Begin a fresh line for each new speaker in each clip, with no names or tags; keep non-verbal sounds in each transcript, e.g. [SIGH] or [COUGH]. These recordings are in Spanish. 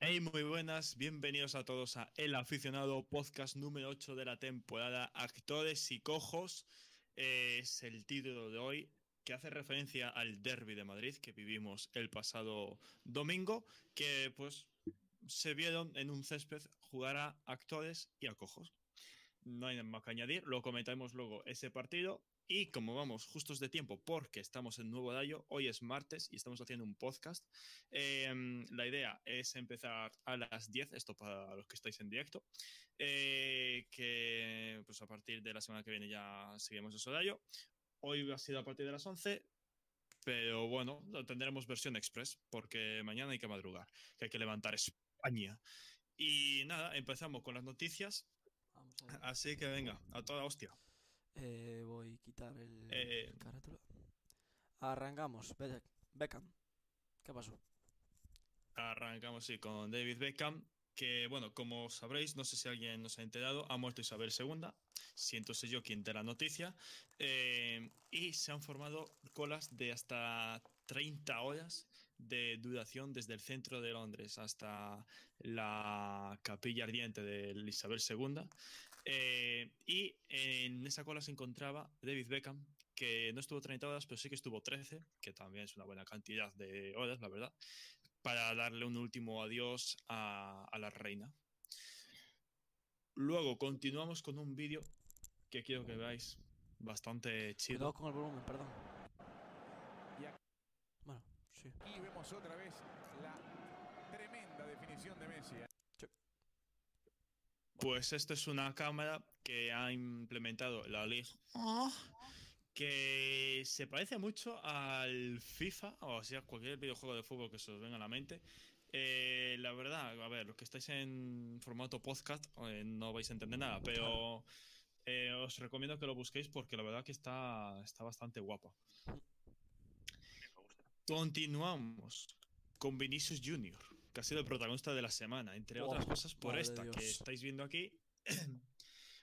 Hey, muy buenas, bienvenidos a todos a El Aficionado, podcast número 8 de la temporada, Actores y Cojos. Es el título de hoy que hace referencia al derby de Madrid que vivimos el pasado domingo, que pues se vieron en un césped jugar a actores y a cojos. No hay más que añadir, lo comentaremos luego ese partido y como vamos justos de tiempo, porque estamos en Nuevo Dayo, hoy es martes y estamos haciendo un podcast. Eh, la idea es empezar a las 10, esto para los que estáis en directo. Eh, que pues a partir de la semana que viene ya seguimos en Sodayo. Hoy ha sido a partir de las 11, pero bueno, tendremos versión express, porque mañana hay que madrugar, que hay que levantar España. Y nada, empezamos con las noticias. Así que venga, a toda hostia.
Eh, voy a quitar el
Eh.
carátula. Arrancamos. Be- Beckham. ¿Qué pasó?
Arrancamos sí, con David Beckham, que bueno, como sabréis, no sé si alguien nos ha enterado, ha muerto Isabel II, siento ser yo quien dé la noticia, eh, y se han formado colas de hasta 30 horas de duración desde el centro de Londres hasta la capilla ardiente de Isabel II. Eh, y en esa cola se encontraba David Beckham, que no estuvo 30 horas, pero sí que estuvo 13, que también es una buena cantidad de horas, la verdad para darle un último adiós a, a la reina. Luego continuamos con un vídeo que quiero que veáis bastante chido.
Cuidado con el volumen, perdón. Bueno, sí.
Y vemos otra vez la tremenda definición de Messi. ¿eh?
Pues esto es una cámara que ha implementado la League que se parece mucho al FIFA o sea cualquier videojuego de fútbol que se os venga a la mente. Eh, la verdad, a ver, los que estáis en formato podcast eh, no vais a entender nada, pero eh, os recomiendo que lo busquéis porque la verdad que está, está bastante guapo. Continuamos con Vinicius Junior, que ha sido el protagonista de la semana, entre otras
Oh,
cosas por esta que estáis viendo aquí. [CLEARS THROAT]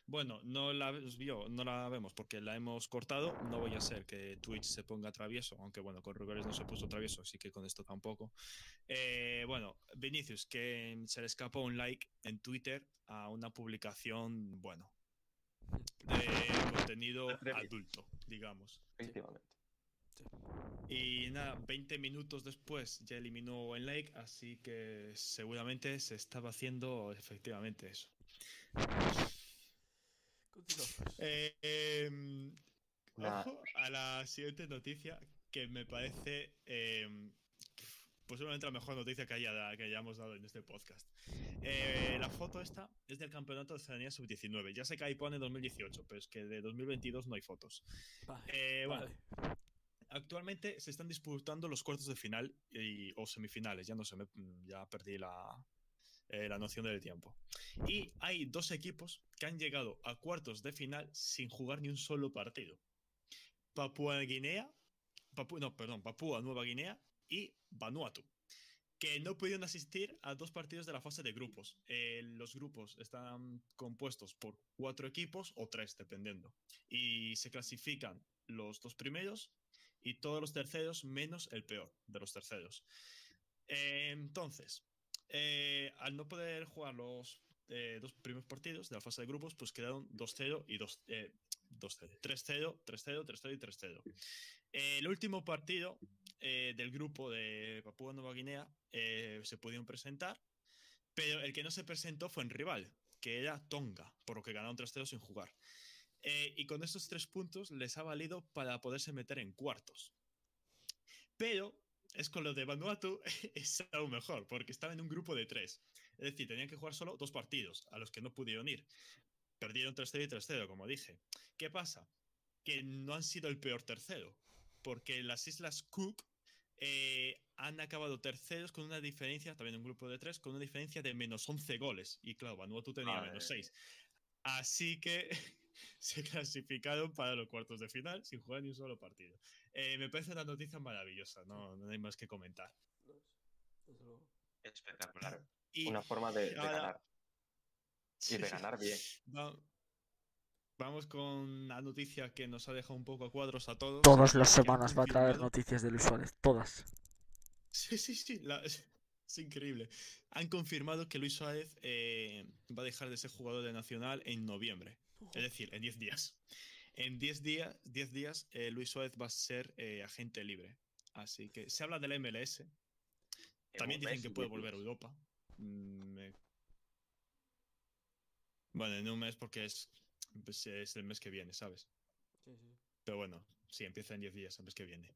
Bueno, no la vio, no la vemos porque la hemos cortado. No voy a ser que Twitch se ponga travieso, aunque bueno, con Ruberes no se puso travieso, así que con esto tampoco. Eh, bueno, Vinicius, que se le escapó un like en Twitter a una publicación, bueno, de [LAUGHS] contenido adulto, digamos.
Efectivamente.
Y nada, 20 minutos después ya eliminó el like, así que seguramente se estaba haciendo efectivamente eso.
Continuamos.
Eh, em, ojo a la siguiente noticia que me parece em, posiblemente la mejor noticia que, haya, que hayamos dado en este podcast. Eh, la foto esta es del campeonato de Oceanía Sub-19. Ya sé que ahí pone 2018, pero es que de 2022 no hay fotos.
Vale.
Eh, bueno. Actualmente se están disputando los cuartos de final y, o semifinales, ya no sé, me- ya perdí la, eh, la noción del tiempo. Y hay dos equipos que han llegado a cuartos de final sin jugar ni un solo partido. Papua Guinea, Nueva Guinea y Vanuatu, que no pudieron asistir a dos partidos de la fase de grupos. Eh, los grupos están compuestos por cuatro equipos o tres, dependiendo. Y se clasifican los dos primeros y todos los terceros menos el peor de los terceros. Eh, entonces, eh, al no poder jugar los eh, dos primeros partidos de la fase de grupos, pues quedaron 2-0 y 2 eh, 2-0, 3-0, 3-0, 3-0 y 3-0. Eh, el último partido eh, del grupo de Papúa Nueva Guinea eh, se pudieron presentar, pero el que no se presentó fue en rival, que era Tonga, por lo que ganaron 3-0 sin jugar. Eh, y con estos tres puntos les ha valido para poderse meter en cuartos. Pero es con lo de Vanuatu [LAUGHS] es aún mejor, porque estaba en un grupo de tres. Es decir, tenían que jugar solo dos partidos, a los que no pudieron ir. Perdieron 3-0 y 3-0, como dije. ¿Qué pasa? Que no han sido el peor tercero, porque las Islas Cook eh, han acabado terceros con una diferencia, también un grupo de tres, con una diferencia de menos 11 goles. Y claro, Vanuatu tenía menos
mía.
6. Así que [LAUGHS] [LAUGHS] se clasificaron para los cuartos de final sin jugar ni un solo partido. Eh, me parece una noticia maravillosa, no, no hay más que comentar.
Espectacular.
Y
Una forma de, de
ahora-
ganar. [LAUGHS] Y de ganar bien.
Va- Vamos con la noticia que nos ha dejado un poco a cuadros a todos.
Todas las semanas va a traer noticias de Luis Suárez. Todas.
Sí, sí, sí. la- Es increíble. Han confirmado que Luis Suárez eh, va a dejar de ser jugador de Nacional en noviembre. Es decir, en 10 días. En 10 días, 10 días eh, Luis Suárez va a ser eh, agente libre. Así que se habla del MLS. También dicen que puede volver a. Europa. Mm, me- Bueno, en un mes porque es, pues, es el mes que viene, ¿sabes?
Sí, sí.
Pero bueno, sí, empieza en 10 días, el mes que viene.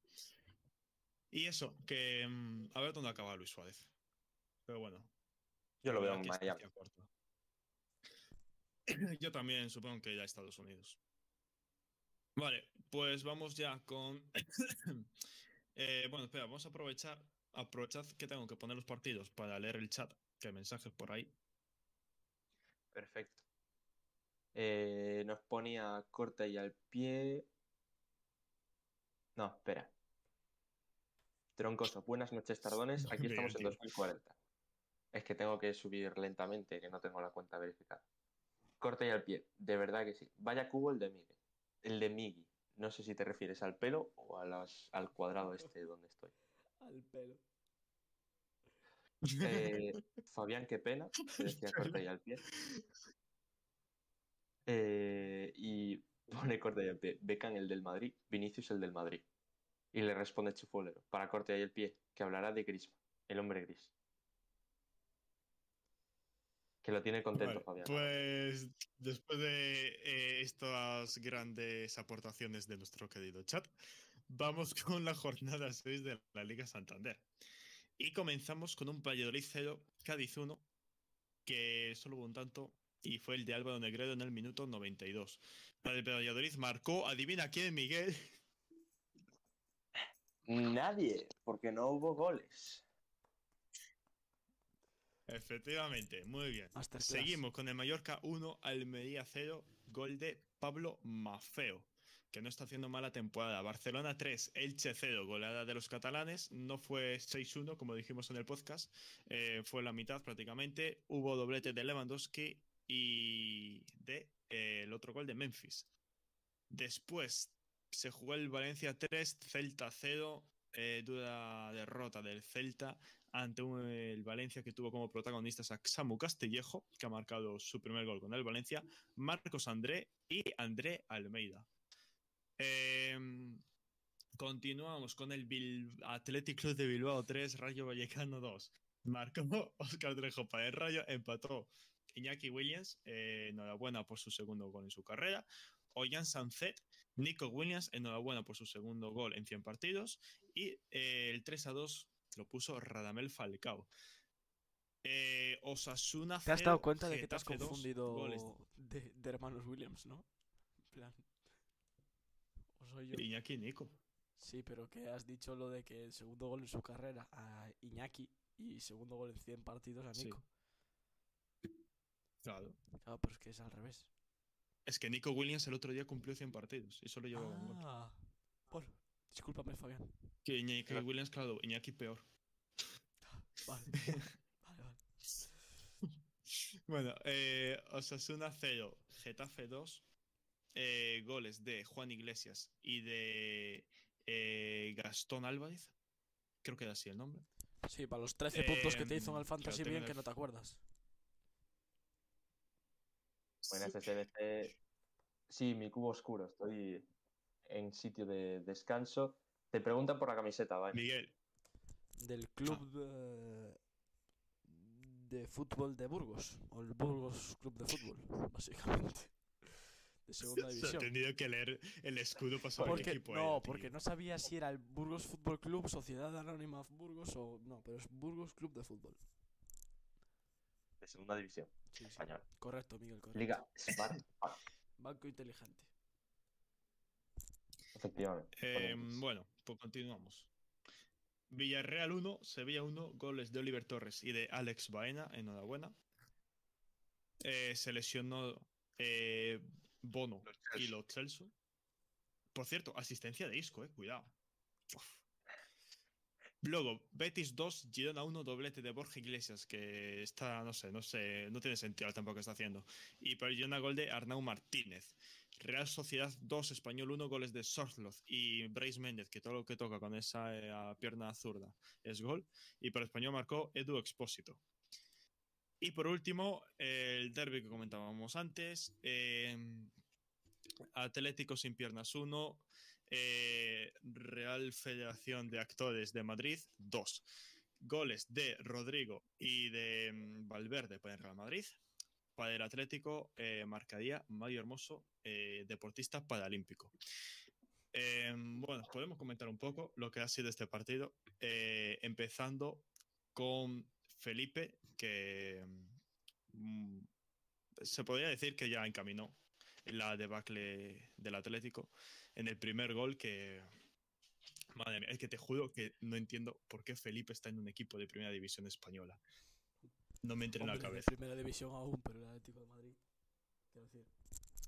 Y eso, que mm, a ver dónde acaba Luis Suárez. Pero bueno.
Yo lo veo en Miami. [LAUGHS]
Yo también supongo que ya Estados Unidos. Vale, pues vamos ya con. [COUGHS] Eh, bueno, espera, vamos a aprovechar. Aprovechad que tengo que poner los partidos para leer el chat, que hay mensajes por ahí.
Perfecto. Eh, nos ponía corta y al pie. No, espera. Troncoso, buenas noches, tardones. [LAUGHS] Aquí estamos en
tío.
2040. Es que tengo que subir lentamente, que no tengo la cuenta verificada. Corta y al pie, de verdad que sí. Vaya cubo el de Miguel. El de Migi. No sé si te refieres al pelo o a las- al cuadrado este donde estoy.
Al pelo.
Eh, [LAUGHS] Fabián, qué pena, decía corta y al pie. Eh, y pone corta y al pie. Becan el del Madrid, Vinicius el del Madrid. Y le responde Chufolero, para corta y al pie, que hablará de Grisma, el hombre gris. Que lo tiene contento,
Vale,
Fabián.
Pues después de eh, estas grandes aportaciones de nuestro querido chat, vamos [LAUGHS] con la jornada 6 de la Liga Santander. Y comenzamos con un Valladolid 0, Cádiz 1, que solo hubo un tanto y fue el de Álvaro Negredo en el minuto 92. Para el Valladolid marcó, adivina quién, Miguel.
Nadie, porque no hubo goles.
Efectivamente, muy bien. Seguimos con el Mallorca 1, Almería 0, gol de Pablo Mafeo, que no está haciendo mala temporada. Barcelona 3, Elche 0, goleada de los catalanes. No fue 6-1, como dijimos en el podcast, eh, fue la mitad prácticamente. Hubo doblete de Lewandowski y de eh, el otro gol de Memphis. Después se jugó el Valencia 3, Celta 0, eh, dura derrota del Celta ante un- el Valencia que tuvo como protagonistas a Samu Castillejo, que ha marcado su primer gol con el Valencia, Marcos André y André Almeida. Em, continuamos con el Athletic Club de Bilbao 3, Rayo Vallecano 2. Marcó [LAUGHS] Oscar Trejo para el Rayo, empató Iñaki Williams, eh, enhorabuena por su segundo gol en su carrera. Ollán Sancet, Nico Williams, enhorabuena por su segundo gol en 100 partidos. Y eh, el 3 a 2 lo puso Radamel Falcao. Eh, Osasuna
¿Te has
0,
dado cuenta de que te has
Getafe 2,
confundido de, de hermanos Williams, no? En plan. ¿O soy yo?
Iñaki y Nico.
Sí, pero que has dicho lo de que el segundo gol en su carrera a Iñaki y segundo gol en 100 partidos a
Sí.
Nico.
Claro.
Claro, pero es que es al revés.
Es que Nico Williams el otro día cumplió 100 partidos y solo llevaba un gol.
Ah, bueno, discúlpame, Fabián.
Que Iñaki
Claro.
Williams, claro, Iñaki peor. [LAUGHS]
Vale, [LAUGHS] vale, vale.
Bueno, eh, Osasuna 0, Getafe 2, eh, goles de Juan Iglesias y de eh, Gastón Álvarez. Creo que era así el nombre.
Sí, para los 13 puntos que te hizo en
Em,
el Fantasy
claro,
bien que no te acuerdas.
Buenas SBC. Sí, mi cubo oscuro. Estoy en sitio de descanso. Te preguntan por la camiseta, ¿vale?
Miguel,
Del club de, de fútbol de Burgos. O el Burgos Club de Fútbol, [LAUGHS] básicamente. De segunda [LAUGHS]
se ha
división.
tenido que leer el escudo para saber qué
Porque,
equipo
no,
era,
porque no sabía si era el Burgos Fútbol Club, Sociedad Anónima Burgos o no, pero es Burgos Club de Fútbol.
De segunda división
Sí, sí.
española.
Correcto, Miguel, correcto.
Liga
Banco inteligente.
Efectivamente.
Eh, bueno, pues continuamos. Villarreal 1, Sevilla 1, goles de Oliver Torres y de Alex Baena, enhorabuena. Eh, se lesionó eh, Bono
Los
y los Celso. Por cierto, asistencia de Isco, eh, cuidado. Uf. Luego, Betis 2, Girona 1, doblete de Borja Iglesias, que está, no sé, no sé, no tiene sentido tampoco que está haciendo. Y por el Girona gol de Arnau Martínez. Real Sociedad 2, Español 1, goles de Sorloth y Bryce Méndez, que todo lo que toca con esa eh, pierna zurda es gol. Y por Español marcó Edu Expósito. Y por último, el derby que comentábamos antes. eh, Atlético sin piernas 1, eh, Real Federación de Actores de Madrid 2. Goles de Rodrigo y de mm, Valverde para el Real Madrid. Para el Atlético eh, marcaría Mario Hermoso, eh, deportista paralímpico. Eh, bueno, podemos comentar un poco lo que ha sido este partido, eh, empezando con Felipe, que mm, se podría decir que ya encaminó la debacle del Atlético en el primer gol que madre mía, es que te juro que no entiendo por qué Felipe está en un equipo de primera división española. No me entra en la cabeza.
primera división aún, pero el Atlético de Madrid. Quiero decir.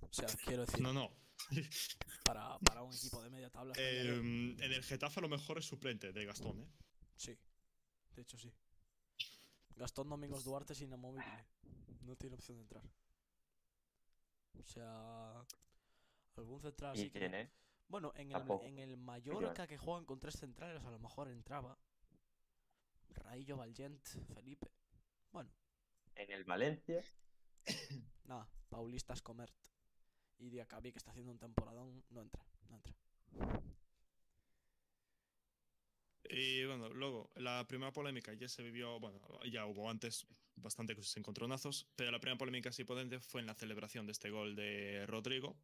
O sea, [LAUGHS] quiero decir,
No, no. [LAUGHS]
para, para un equipo de media tabla.
Eh, en el Getafe a lo mejor es suplente de Gastón, ¿eh?
Sí, de hecho sí. Gastón Domingos Duarte es inamovible. No tiene opción de entrar. O sea, algún central
¿Y
sí que
quién
no-
es?
Bueno, en el, en el Mallorca que juegan con tres centrales a lo mejor entraba. Raillo, Valgent, Felipe. Bueno,
En el Valencia. [COUGHS]
nada, Paulistas Comert. Y Diacabí que está haciendo un temporadón, no entra, no entra.
Y bueno, luego, la primera polémica ya se vivió, bueno, ya hubo antes bastante encontronazos, pero la primera polémica así potente fue en la celebración de este gol de Rodrigo,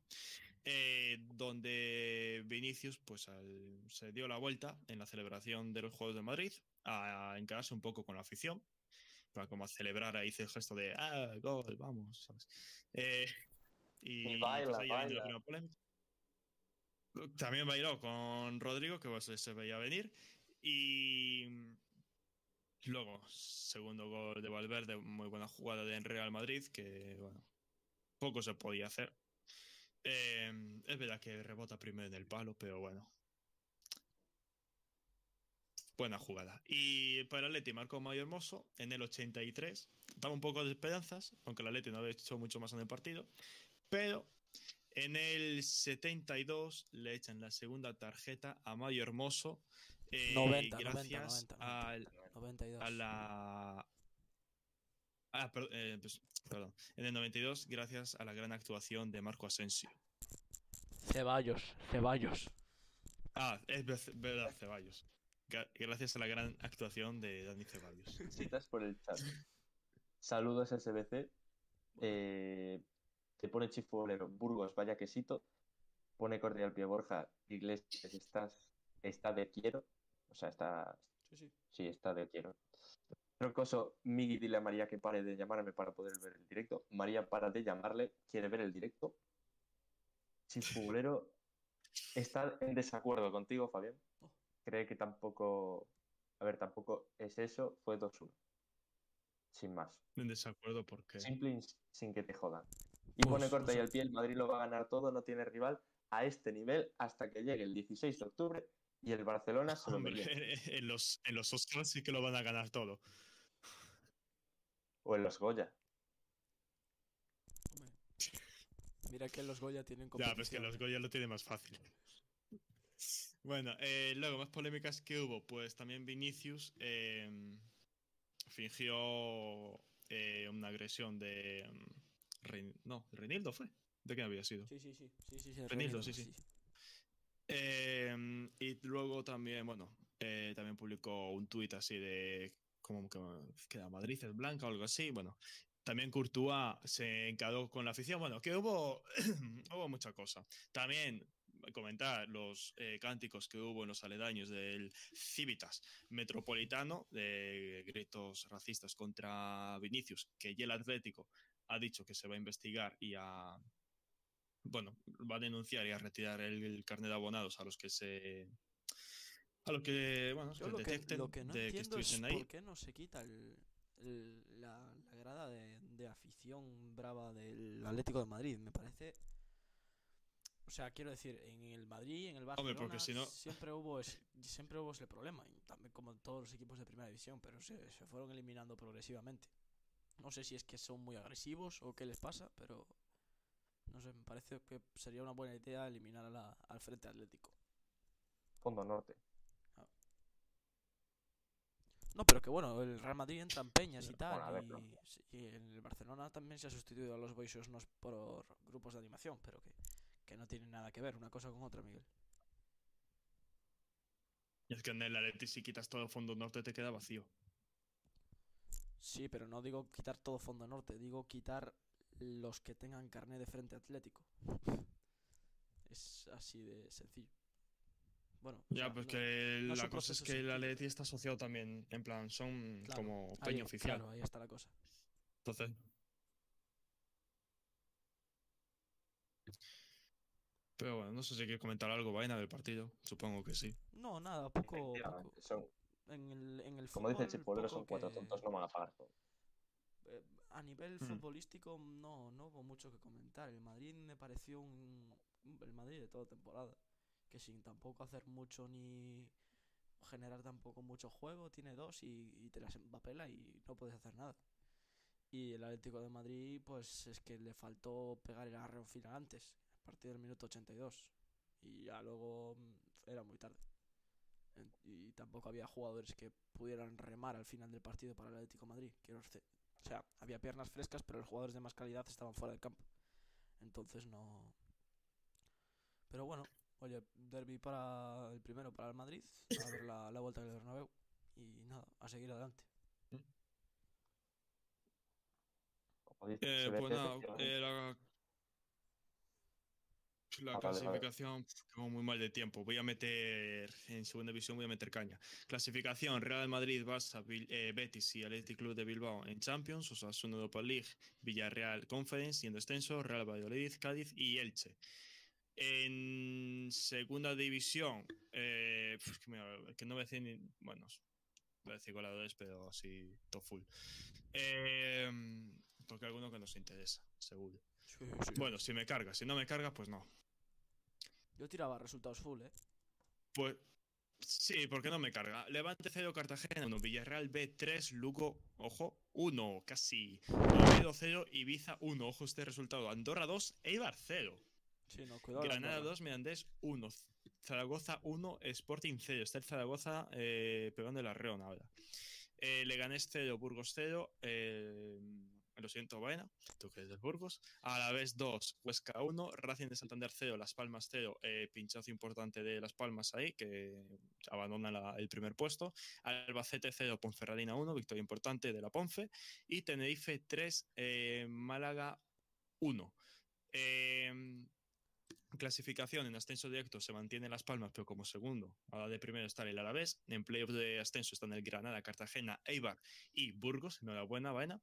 eh, donde Vinicius pues al- se dio la vuelta en la celebración de los Juegos de Madrid a encararse un poco con la afición, para como a celebrar, ahí hizo el gesto de, ah, gol, vamos, ¿sabes? Eh, y
Y baila,
pues ahí la
baila.
polémica. También bailó con Rodrigo, que pues, se veía venir. Y luego, segundo gol de Valverde, muy buena jugada de Real Madrid, que bueno, poco se podía hacer. Eh, es verdad que rebota primero en el palo, pero bueno. Buena jugada. Y para el Atleti marcó Mario Hermoso en el 83. Daba un poco de esperanzas, aunque el Atleti no había hecho mucho más en el partido. Pero en el 72 le echan la segunda tarjeta a Mario Hermoso. eh,
90, 90,
gracias
90, 90.
al-
92.
a la. Ah, per- eh, pues, perdón. En el 92, gracias a la gran actuación de Marco Asensio.
Ceballos, Ceballos.
Ah, es verdad, Ceballos. Gra- Gracias a la gran actuación de Dani Ceballos. [LAUGHS]
Citas por el chat. Saludos SBC. Eh, te pone Chifolero. Burgos, vaya quesito. Pone cordial pie Borja. Iglesias, estás, está de quiero. O sea, está.
Sí, sí.
Sí, está de quiero. Rocoso, Migi, dile a María que pare de llamarme para poder ver el directo. María, para de llamarle, quiere ver el directo. Chifulero está en desacuerdo contigo, Fabián.
Oh.
Cree que tampoco. A ver, tampoco es eso, fue 2-1. Sin más.
En desacuerdo porque.
Simple sin que te jodan. Y
Pues,
pone corta y al pie, el Madrid lo va a ganar todo, no tiene rival a este nivel hasta que llegue el 16 de octubre y el Barcelona se lo [LAUGHS]
en los, en los Oscars sí que lo van a ganar todo.
O en los Goya.
Hombre. Mira que los Goya tienen
Ya, pues que
competición.
los Goya lo tiene más fácil. Bueno, eh, luego más polémicas que hubo, pues también Vinicius eh, fingió eh, una agresión de... mm, Rein- no, Reinildo fue. ¿De quién había sido?
Sí, sí, sí. sí, sí, sí,
Renildo,
Renildo,
sí, sí. Eh, y luego también, bueno, también publicó un tuit así de como que, que la Madrid es blanca o algo así. Bueno, también Courtois se encaró con la afición. Bueno, que hubo, [COUGHS] hubo mucha cosa. También comentar los eh, cánticos que hubo en los aledaños del Civitas Metropolitano de gritos racistas contra Vinicius, que ya el Atlético ha dicho que se va a investigar y a bueno, va a denunciar y a retirar el, el carnet de abonados a los que se a los que bueno
Yo
que
lo que,
detecten
lo que no
de que
es
estuviesen ahí
por qué no se quita el, el- la, la grada de, de afición brava del Atlético de Madrid. Me parece... O sea, quiero decir, en el Madrid, en el Barcelona,
Hombre, porque si no-
siempre hubo ese, siempre hubo ese problema, y también como en todos los equipos de primera división, pero se, se fueron eliminando progresivamente. No sé si es que son muy agresivos o qué les pasa, pero No sé, me parece que sería una buena idea eliminar a la- al Frente Atlético.
Fondo Norte.
No, pero que bueno, el Real Madrid entra en peñas y tal. y, y en el Barcelona también se ha sustituido a los Boisos por grupos de animación, pero que, que no tienen nada que ver una cosa con otra, Miguel.
Y es que en el Atleti si quitas todo fondo norte te queda vacío.
Sí, pero no digo quitar todo fondo norte, digo quitar los que tengan carné de Frente Atlético. [LAUGHS] Es así de sencillo. Bueno,
Ya,
sea,
pues
no-
que
no
la cosa es que el. Atleti está asociado también, en plan, son
Claro,
como
ahí-
peña oficial.
Claro, ahí está la cosa.
Entonces. Pero bueno, no sé si quieres comentar algo, vaina del partido. Supongo que sí.
No, nada, poco, poco.
Efectivamente, son,
En el, en el
como dice el chipolero, son cuatro
que-
tontos, no van a pagar todo.
eh, a nivel
Mm.
futbolístico no, no hubo mucho que comentar. El Madrid me pareció un, el Madrid de toda temporada, que sin tampoco hacer mucho ni generar tampoco mucho juego, tiene dos y, y te las empapela y no puedes hacer nada. Y el Atlético de Madrid, pues es que le faltó pegar el arreo final antes, partir del minuto 82. Y ya luego mm, era muy tarde. Y tampoco había jugadores que pudieran remar al final del partido para el Atlético de Madrid. Quiero o sea, había piernas frescas, pero los jugadores de más calidad estaban fuera del campo. Entonces no. Pero bueno, oye, derby para el primero para el Madrid, a ver la, la vuelta del Bernabéu y nada, a seguir adelante.
Eh, pues nada, eh, la, la
Ah, vale, vale.
clasificación pf, quedó muy mal de tiempo. Voy a meter en segunda división, voy a meter caña. Clasificación: Real Madrid, Barça, Bil- eh, Betis y Athletic Club de Bilbao en Champions, Osasuna Europa League, Villarreal Conference y en descenso Real Valladolid, Cádiz y Elche. En segunda división, eh, que, me- que no voy a decir ni. Bueno, voy a decir goleadores, pero así, top full. Eh, porque alguno que nos interesa, seguro. Bueno, si me carga, si no me carga, pues no.
Yo tiraba resultados full, ¿eh?
Pues sí, porque no me carga. Levante 0, Cartagena 1, Villarreal B3, Lugo, ojo, 1, casi. Oviedo 0, Ibiza 1, ojo este resultado. Andorra 2, Eibar 0.
Sí, no, cuidado.
Granada
Andorra.
2, Mirandés 1. Zaragoza 1, Sporting 0. Está el Zaragoza eh, pegando el arreón ahora. Eh, Leganés 0, Burgos 0. Eh, lo siento, Baena, tú que eres del Burgos. Alavés 2, Huesca 1. Racing de Santander 0, Las Palmas 0. Eh, pinchazo importante de Las Palmas ahí, que abandona la- el primer puesto. Albacete 0, Ponferradina 1. Victoria importante de la Ponfe. Y Tenerife 3, eh, Málaga 1. Eh, clasificación en ascenso directo se mantiene Las Palmas, pero como segundo, a la de primero está el Alavés. En playoff de ascenso están el Granada, Cartagena, Eibar y Burgos. Enhorabuena, vaina.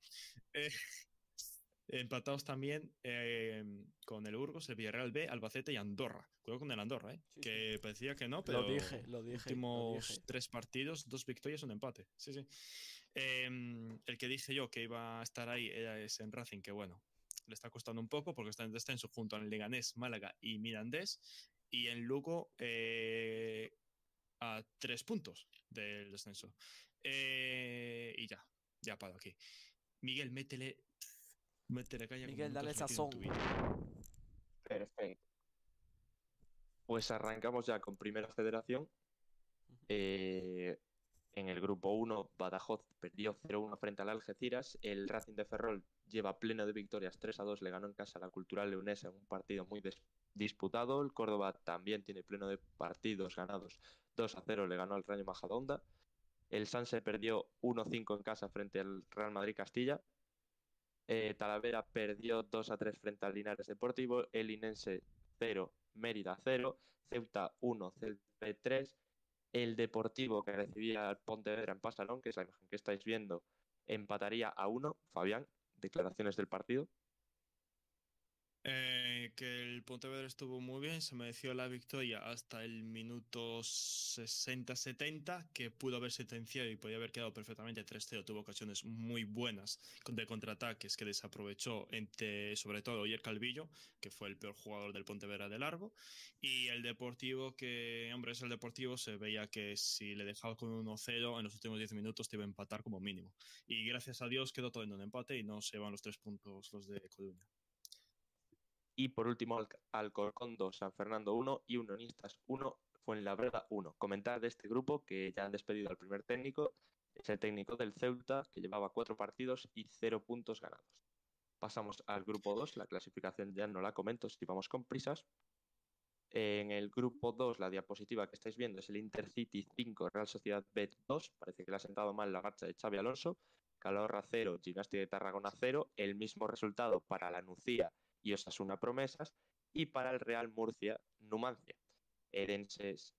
[LAUGHS] Eh, empatados también eh, con el Burgos, el Villarreal B, Albacete y Andorra. Cuidado con el Andorra, ¿eh?
Sí,
que parecía que no, pero
Lo dije, lo dije. lo
últimos
dije.
tres partidos, dos victorias, un empate. Sí, sí. Em, el que dije yo que iba a estar ahí era ese en Racing, que bueno, le está costando un poco porque está en descenso junto al Leganés, Málaga y Mirandés. Y en Lugo eh, a tres puntos del descenso. Eh, y ya, ya paro aquí. Miguel, métele. Métele caña.
Miguel, dale
en
sazón.
Perfecto. Pues arrancamos ya con Primera Federación. Eh, en el grupo 1, Badajoz perdió 0-1 frente al Algeciras. El Racing de Ferrol lleva pleno de victorias 3-2, le ganó en casa a la Cultural Leonesa en un partido muy disputado. El Córdoba también tiene pleno de partidos ganados 2-0, le ganó al Rayo Majadahonda. El Sanse perdió 1-5 en casa frente al Real Madrid Castilla. Eh, Talavera perdió 2-3 frente al Linares Deportivo. El Inense 0, Mérida 0. Ceuta 1, Celta 3. El Deportivo que recibía al Pontevedra en Pasalón, que es la imagen que estáis viendo, empataría a 1. Fabián, declaraciones del partido.
Eh, que el Pontevedra estuvo muy bien, se mereció la victoria hasta el minuto 60-70, que pudo haber sentenciado y podía haber quedado perfectamente 3-0. Tuvo ocasiones muy buenas de contraataques que desaprovechó, entre, sobre todo Oyer Calvillo, que fue el peor jugador del Pontevedra de largo. Y el Deportivo, que, hombre, es el Deportivo, se veía que si le dejaba con 1-0 en los últimos 10 minutos te iba a empatar como mínimo. Y gracias a Dios quedó todo en un empate y no se van los tres puntos los de Coruña.
Y por último, Al- Alcorcón 2, San Fernando 1 y Unionistas 1, Fuenlabrada 1. Comentar de este grupo que ya han despedido al primer técnico, es el técnico del Ceuta, que llevaba cuatro partidos y cero puntos ganados. Pasamos al grupo 2, la clasificación ya no la comento si vamos con prisas. En el grupo 2, la diapositiva que estáis viendo es el Intercity 5, Real Sociedad B 2. Parece que le ha sentado mal la marcha de Xavi Alonso. Calahorra 0, Gimnástica de Tarragona 0. El mismo resultado para la Nucía y Osasuna Promesas. Y para el Real Murcia, Numancia. Edenses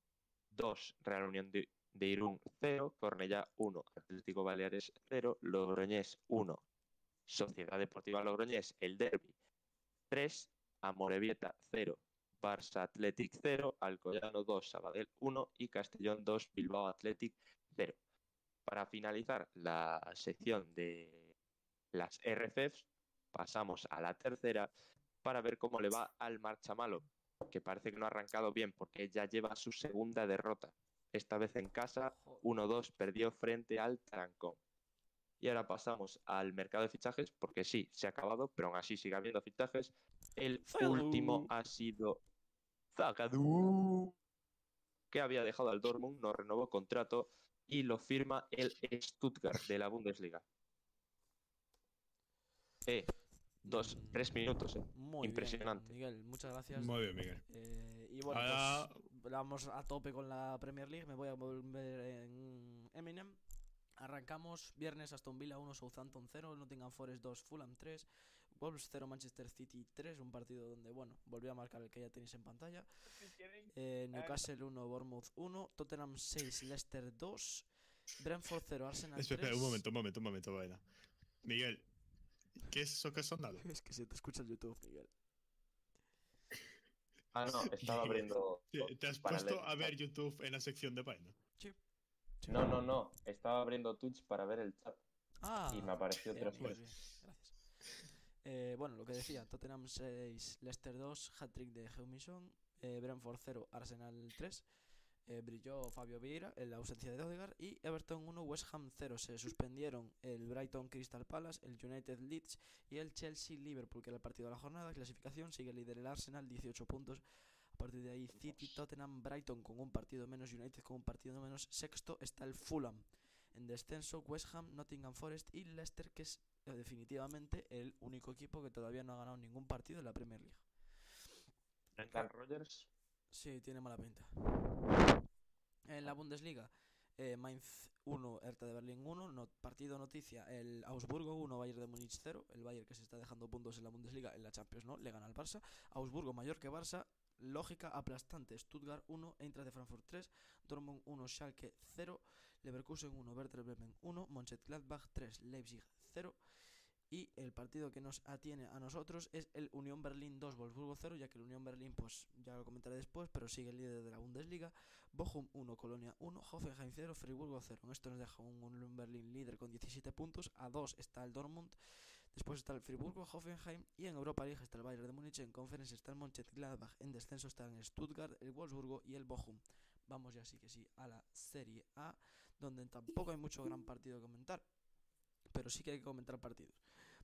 2, Real Unión de, de Irún 0. Cornellá 1, Atlético Baleares 0. Logroñés 1, Sociedad Deportiva Logroñés, el Derby 3. Amorebieta 0, Barça Athletic 0, Alcoyano 2, Sabadell 1 y Castellón 2, Bilbao Athletic 0. Para finalizar la sección de las RFFs, pasamos a la tercera para ver cómo le va al Marchamalo, que parece que no ha arrancado bien porque ya lleva su segunda derrota. Esta vez en casa, 1-2 perdió frente al Tarancón. Y ahora pasamos al mercado de fichajes, porque sí, se ha acabado, pero aún así sigue habiendo fichajes. El último ha sido Zagadou, que había dejado al Dortmund, no renovó contrato y lo firma el Stuttgart de la Bundesliga. Eh, dos, tres minutos, eh.
Muy bien,
Impresionante.
Miguel, muchas gracias.
Muy bien, Miguel.
Eh, y bueno,
Ahora-
pues vamos a tope con la Premier League. Me voy a volver en Eminem. Arrancamos viernes Aston Villa 1, Southampton 0, Nottingham Forest 2, Fulham 3, Wolves 0, Manchester City 3, un partido donde, bueno, volvió a marcar el que ya tenéis en pantalla. Eh, Newcastle 1, Bournemouth 1, Tottenham 6, Leicester 2, Brentford 0, Arsenal 3.
Espera, espera, un momento, un momento, un momento, vaina. Miguel, ¿qué es eso que ha sonado?
Es que se te escucha el YouTube, Miguel.
Ah, no, [LAUGHS] estaba abriendo.
¿Te, te has puesto
leer.
a ver YouTube en la sección de vaina?
No, no, no. Estaba abriendo Twitch para ver el chat.
Ah,
Y me apareció
bien,
tres
bien,
veces.
bien, Gracias. Eh, bueno, lo que decía, Tottenham 6, Leicester 2, hat-trick de Heumison, eh, Brentford 0, Arsenal 3, eh, brilló Fabio Vieira en la ausencia de Odegaard y Everton 1, West Ham 0. Se suspendieron el Brighton Crystal Palace, el United Leeds y el Chelsea Liverpool, que era el partido de la jornada. Clasificación sigue líder el Arsenal, 18 puntos. A partir de ahí, City, Tottenham, Brighton con un partido menos, United con un partido menos. Sexto está el Fulham. En descenso, West Ham, Nottingham Forest y Leicester, que es eh, definitivamente el único equipo que todavía no ha ganado ningún partido en la Premier League.
Brendan Rodgers.
Sí, tiene mala pinta. En la Bundesliga, eh, Mainz 1, Hertha de Berlín 1, no- partido noticia, el Augsburgo 1, Bayern de Múnich 0, el Bayern que se está dejando puntos en la Bundesliga, en la Champions no, le gana al Barça, Augsburgo mayor que Barça, lógica aplastante, Stuttgart 1, Eintracht de Frankfurt 3, Dortmund 1, Schalke 0, Leverkusen 1, Werder Bremen 1, Mönchengladbach 3, Leipzig 0, y el partido que nos atiene a nosotros es el Unión Berlín 2, Wolfsburgo 0, ya que el Unión Berlín, pues ya lo comentaré después, pero sigue el líder de la Bundesliga. Bochum 1, Colonia 1, Hoffenheim 0, Friburgo 0. Esto nos deja un Unión Berlín líder con 17 puntos. A 2 está el Dortmund. Después está el Friburgo, Hoffenheim. Y en Europa League está el Bayern de Múnich. En Conference está el Mönchengladbach. En descenso están el Stuttgart, el Wolfsburgo y el Bochum. Vamos ya sí que sí a la Serie A, donde tampoco hay mucho gran partido que comentar. Pero sí que hay que comentar partidos.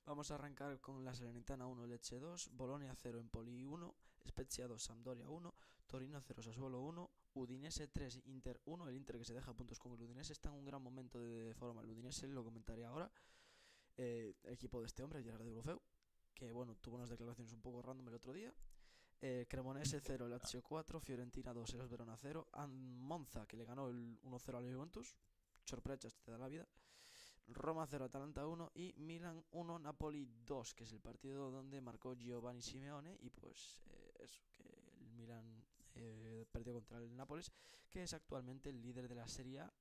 Vamos a arrancar con la Salernitana 1, Leche 2, Bolonia 0, Empoli 1, Spezia 2, Sampdoria 1, Torino 0, Sassuolo 1, Udinese 3, Inter 1, el Inter que se deja puntos con el Udinese está en un gran momento de forma, el Udinese lo comentaré ahora, eh, el equipo de este hombre, Gerard de que bueno, tuvo unas declaraciones un poco random el otro día, eh, Cremonese 0, Lazio 4, Fiorentina 2, Elas Verona 0, An Monza que le ganó el 1-0 al Juventus, sorpresas te da la vida, Roma 0, Atalanta 1 y Milan 1, Napoli 2, que es el partido donde marcó Giovanni Simeone y pues eh, eso, que el Milan eh, perdió contra el Nápoles, que es actualmente el líder de la Serie A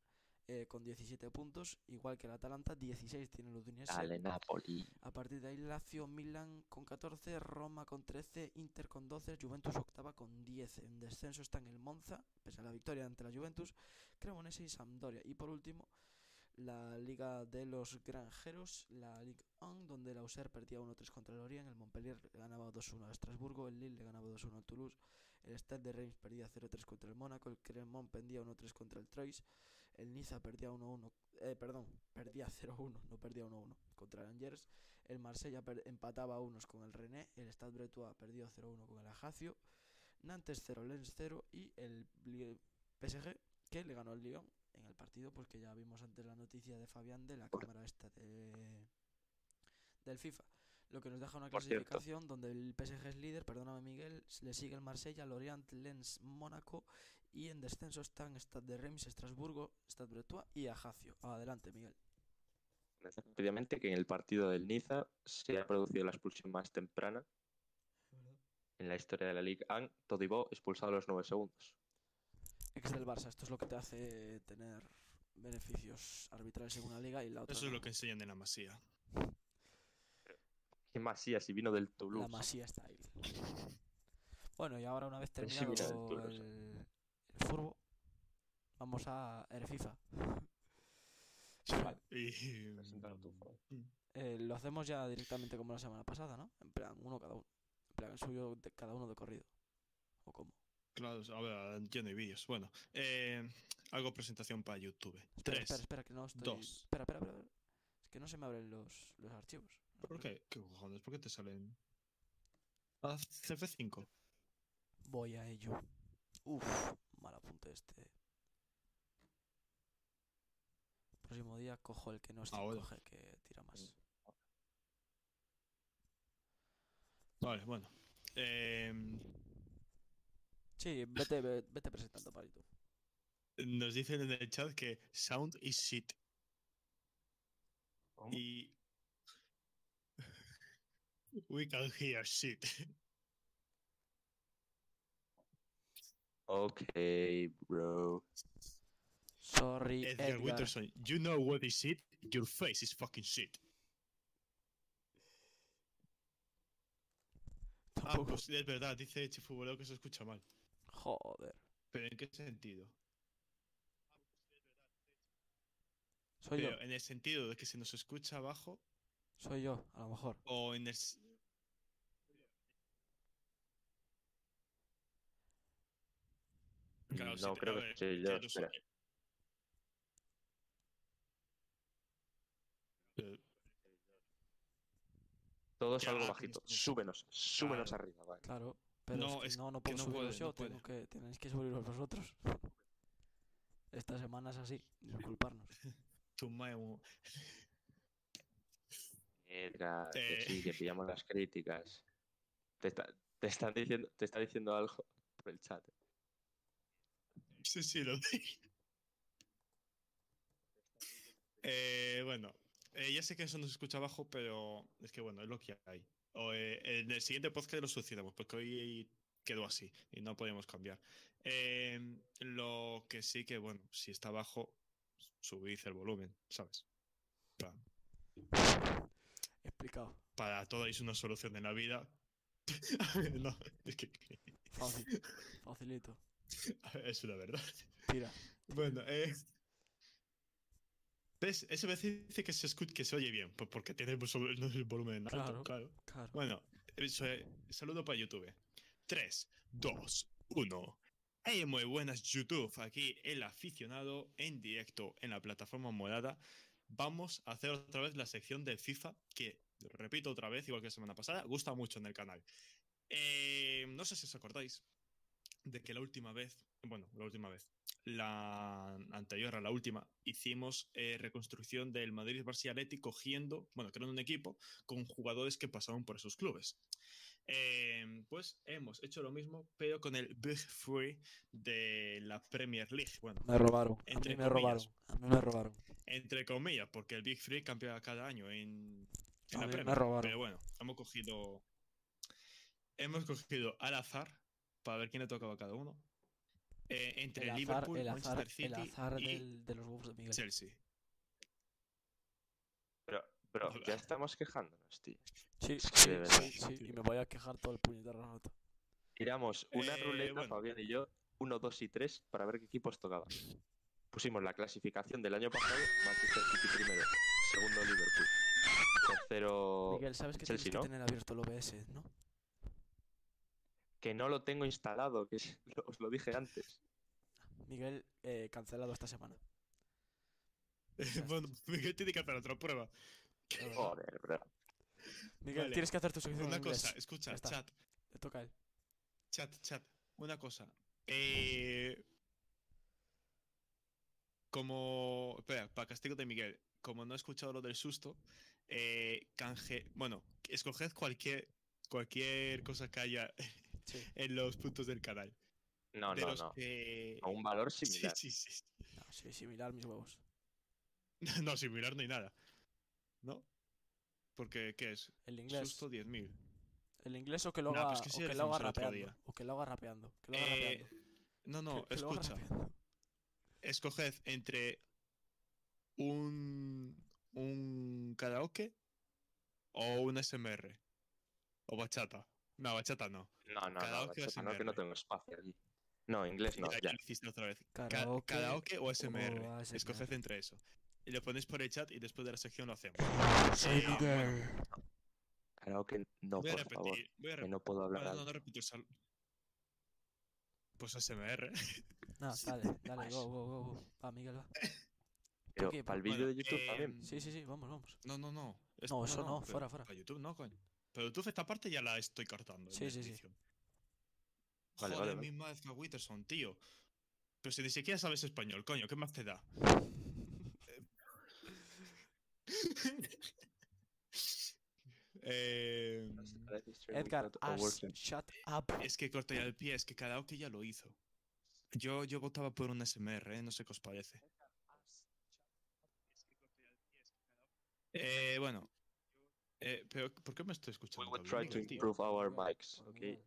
eh, con 17 puntos, igual que el Atalanta, 16 tiene el Udinese.
Dale, Napoli.
A partir de ahí Lazio, Milan con 14, Roma con 13, Inter con 12, Juventus octava con 10. En descenso están el Monza, pese a la victoria ante la Juventus, Cremonese y Sampdoria. Y por último, la Liga de los Granjeros, la Ligue 1, donde el Auxerre perdía 1-3 contra el Orient, el Montpellier ganaba 2-1 al Estrasburgo, el Lille le ganaba 2-1 al Toulouse, el Stade de Reims perdía 0-3 contra el Mónaco, el Clermont perdía 1-3 contra el Troyes, el Niza perdía 1-1, eh, perdón, perdía 0-1, no perdía 1-1 contra el Angers, el Marsella empataba a unos con el René, el Stade Bretois perdió 0-1 con el Ajacio, Nantes 0, Lens 0 y el PSG que le ganó al Lyon en el partido pues que ya vimos antes la noticia de Fabián de la cámara esta de del FIFA. Lo que nos deja una
Por cierto.
clasificación donde el PSG es líder, perdóname Miguel, le sigue el Marsella, Lorient, Lens, Mónaco y en descenso están Stade de Reims, Estrasburgo, Stade Bretois y Ajacio. Adelante, Miguel.
Rápidamente que en el partido del Niza se ha producido la expulsión más temprana en la historia de la Liga 1. Todibo expulsado a los 9 segundos.
Ex del Barça, esto es lo que te hace tener beneficios arbitrales en una liga y la otra
Eso es
no.
lo que enseñan en la masía.
¿Qué sí, si vino del Toulouse?
La Masía style. Bueno, y ahora una vez
sí
terminado
el
furbo, vamos a el FIFA. Vale.
Y.
Eh, lo hacemos ya directamente como la semana pasada, ¿no? En plan, uno cada uno. En plan, el suyo de cada uno de corrido. ¿O cómo?
Claro, a ver, ya no hay vídeos. Bueno, eh, hago presentación para YouTube.
Espera,
Tres.
espera, espera, que no estoy...
dos.
Espera, espera, espera. Es que no se me abren los, los archivos.
¿Por qué? ¿Qué cojones? ¿Por qué te salen? Ah, CF5.
Voy a ello. Uf, mal apunte este. Próximo día cojo el que no es
Ahora.
5G, que tira más.
Vale, bueno. Eh,
Sí, vete, ve- vete presentando para YouTube.
nos dicen en el chat que sound is shit.
¿Cómo?
Y. We can hear shit.
Ok, bro.
Sorry,
Edgar
Edgar.
Winterson, you know what is shit? Your face is fucking shit. Ah, pues es verdad, dice Chifubolo que se escucha mal.
Joder.
¿Pero en qué sentido?
Soy yo,
en el sentido de que se nos escucha abajo
soy yo, a lo mejor.
o en el... Claro,
no, creo que soy yo. espera.
sé.
Todo es
Ya,
algo
pero
bajito. súbenos, súbenos
Claro.
arriba, vale.
Claro. Pero
No,
es que
es
no, no
que
puedo
no puede,
yo,
no
tengo que, tenéis que subirlos vosotros. Esta semana es así, disculparnos.
tu mae un-
Edgar, que
Eh.
sí, que pillamos las críticas. Te, está- te están diciendo, te está diciendo algo por el chat.
Sí, sí, lo. Eh, bueno, eh, ya sé que eso no se escucha abajo, pero es que bueno, es lo que hay. O, eh, en el siguiente podcast lo solucionamos, porque hoy quedó así y no podemos cambiar. Eh, lo que sí que, bueno, si está abajo, subid el volumen, ¿sabes?
Explicado.
Para todo es una solución en la vida. [LAUGHS] no, es que
Fácil. [LAUGHS] Facilito.
es una verdad.
Tira.
Bueno, eh. ¿Ves? Ese vez dice que se, escucha, que se oye bien, pues porque tiene el vol- el volumen alto,
Claro.
claro.
Claro.
Bueno, eso es- saludo para YouTube. 3, 2, 1. Hey, muy buenas YouTube, aquí el aficionado en directo en la plataforma morada. Vamos a hacer otra vez la sección del FIFA, que repito otra vez, igual que la semana pasada, gusta mucho en el canal. Eh, no sé si os acordáis de que la última vez, bueno, la última vez, la anterior a la última, hicimos eh, reconstrucción del Madrid Barça Atleti cogiendo, bueno, creando un equipo con jugadores que pasaron por esos clubes. Eh, pues hemos hecho lo mismo, pero con el Big Free de la Premier League. Bueno,
Me robaron. A mí
Entre
me robaron.
comillas.
A mí me robaron.
entre comillas, porque el Big Free cambia cada año en, en
A
la
mí me
Premier.
robaron.
Pero bueno, hemos cogido. Hemos cogido al azar para ver quién le tocaba a cada uno. Eh, entre
El azar,
Liverpool,
el azar,
Manchester City
el azar
y
del- de los Wolves de Miguel.
Chelsea.
Pero, bro,
Hola.
ya estamos quejándonos, tío.
Sí,
Es que
sí, sí, sí, Y me voy a quejar todo el puñetero rato.
Tiramos una
Eh,
ruleta,
bueno.
Fabián y yo, 1, 2 y 3, para ver qué equipos tocaban. Pusimos la clasificación del año pasado, Manchester City primero, segundo Liverpool, tercero
Miguel, ¿sabes que
Chelsea,
tienes que
¿no?
tener abierto el OBS, no?
Que no lo tengo instalado, que es- [LAUGHS] lo- os lo dije antes.
Miguel, eh, cancelado esta semana. [LAUGHS]
bueno, Miguel tiene que hacer otra prueba.
Joder, bro.
Miguel,
Vale.
tienes que hacer tu sección en
Una
inglés.
cosa, escucha, chat,
Le toca a él.
chat, chat. Una cosa. Eh, como. Espera, para castigo de Miguel. Como no he escuchado lo del susto, eh, canje. Bueno, escoged cualquier, cualquier cosa que haya
Sí.
en los puntos del canal.
No,
de
no,
los
no.
que-
A un valor [LAUGHS]
Sí,
similar.
sí, sí.
No, sí, similar mis huevos. [LAUGHS]
No, sin mirar ni nada. ¿No? Porque, ¿qué es?
El inglés.
Susto 10.000.
El inglés o que lo haga,
pues que sí
o que lo haga rapeando.
día.
O que lo haga rapeando. Que lo haga
Eh,
rapeando.
no, no, [LAUGHS]
que, que
escucha.
rapeando.
Escoged entre un, un karaoke o un SMR. O bachata. No, bachata no.
No, no, no,
Karaoke o
bachata, no, que no tengo espacio aquí. No, inglés no,
ya,
ya.
ya lo hiciste otra vez. Ka-
Karaoke
karaoke o SMR.
o ASMR.
Escoged entre eso. Y lo ponéis por el chat y después de la sección lo hacemos. Bueno,
Miguel.
Karaoke, no,
voy a
por favor.
repetir. Voy a
Que
repetir.
no puedo hablar.
no, no, no repito. sal- Pues SMR.
No, [LAUGHS] dale, dale, go, go, go, go. Va, Miguel, va. [LAUGHS]
Pero
qué?
para el
Bueno,
vídeo de YouTube
eh,
también.
Sí, sí, sí, vamos, vamos.
No, no, no. Es-
No, eso no,
pero
fuera, fuera.
Para YouTube no, coño. Pero YouTube esta parte ya la estoy cortando. en
Sí, sí, sí.
Vale,
Joder,
vale, vale.
mi madre Witterson, tío. Pero si ni siquiera sabes español, coño, ¿qué más te da? [LAUGHS] Eh,
Edgar, shut up.
es que corta ya el pie, es que karaoke ya lo hizo. Yo, yo votaba por un SMR, ¿eh? no sé qué os parece. Eh, bueno. Eh, pero ¿por qué me estoy
We
escuchando?
will
tan
try to improve our mics,
por
¿ok?
Miguel.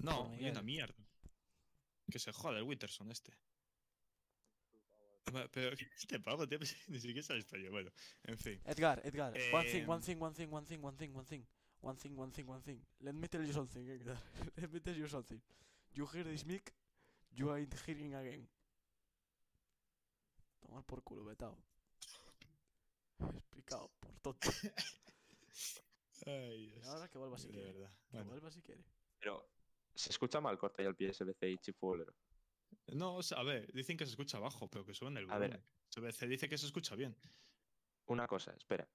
No,
por
y
Miguel.
una mierda. Que se joda el Witterson este. Pero, este pavo, tío, [LAUGHS] ni siquiera sabe español. Bueno, en fin.
Edgar, Edgar, one thing, one
Em.
thing, one thing, one thing, one thing, one thing. One thing, one thing, one thing. Let me tell you something, Edgar. [LAUGHS] Let me tell you something. You hear this mic, you ain't hearing again. Tomar por culo, vetao. Explicado, por tonto. [LAUGHS]
Ay, Dios.
ahora que vuelva si
De
quiere.
verdad.
Que
Bueno.
vuelva si quiere.
Pero se escucha mal corta y al pie SBC y Chip Fuller.
No, o sea, a ver, dicen que se escucha bajo, pero que suena el
A ver.
volumen. SBC dice que se escucha bien.
Una cosa, espera.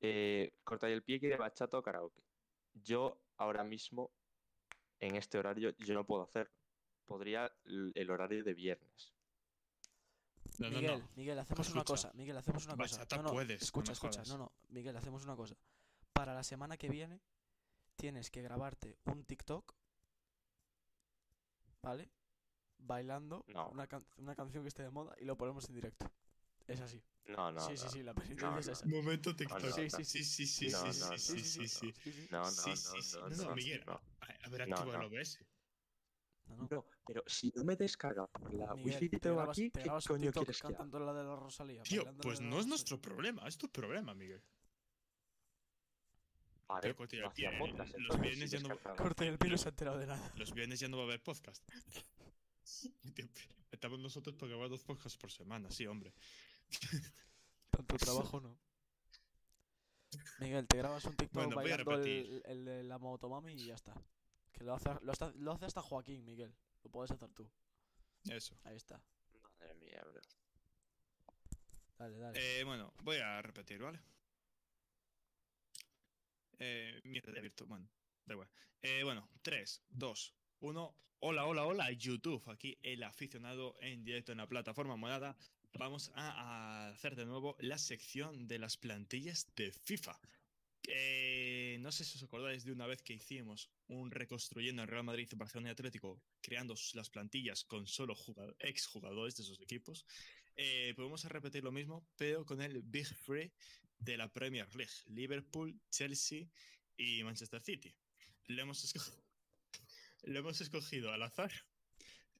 Eh, corta y el pie quiere bachata o karaoke. Yo ahora mismo, en este horario, yo no puedo hacerlo. Podría el horario de viernes.
No,
Miguel,
no.
Miguel, hacemos una cosa. Miguel, hacemos una cosa.
bachata
No, no,
puedes,
escucha, escucha. No, no, Miguel, hacemos una cosa. Para la semana que viene, tienes que grabarte un TikTok, ¿vale? Bailando
No.
una, can- una canción que esté de moda y lo ponemos en directo. Es así.
No, no.
sí, sí,
no.
sí, la penitencia
No,
es
no.
esa.
Momento TikTok.
no,
Sí,
no.
sí,
sí, sí, sí,
No,
sí,
no,
sí,
no,
sí, sí,
no,
sí.
No, no,
Sí,
no,
sí, sí.
no,
No, Miguel.
no.
A ver,
No,
activa
no.
el OBS.
No, no.
No, pero si no me descarga por la
Miguel,
wifi que
te
tengo aquí, ¿qué coño
TikTok
quieres que haga?
la de la Rosalía.
Tío, pues no es nuestro problema, es tu problema, Miguel.
A
Pero
ver, no hacía podcast,
los viernes ya no-.
Corte el pelo se ha enterado de nada. [LAUGHS]
Los viernes ya no va a haber podcast. [LAUGHS] Estamos nosotros para grabar dos podcasts por semana, sí, hombre. [LAUGHS]
Tanto trabajo no. Miguel, te grabas un TikTok
Bueno, voy a
bailando el,
repetir.
el de la motomami y ya está. Que lo hace, lo, está- lo hace hasta Joaquín, Miguel. Lo puedes hacer tú.
Eso.
Ahí está.
Madre mía, bro.
Dale, dale.
Eh, bueno, voy a repetir, ¿vale? Eh, mierda de virtud, bueno, da igual. Eh, bueno, 3, 2, 1. Hola, hola, hola, YouTube. Aquí el aficionado en directo en la plataforma Monada. Vamos a, hacer de nuevo la sección de las plantillas de FIFA. Eh, no sé si os acordáis de una vez que hicimos un reconstruyendo en Real Madrid, Barcelona y Atlético, creando las plantillas con solo jugado- exjugadores de esos equipos. Eh, vamos a repetir lo mismo, pero con el Big Three de la Premier League: Liverpool, Chelsea y Manchester City. Lo hemos, esco- [LAUGHS] lo hemos escogido al azar.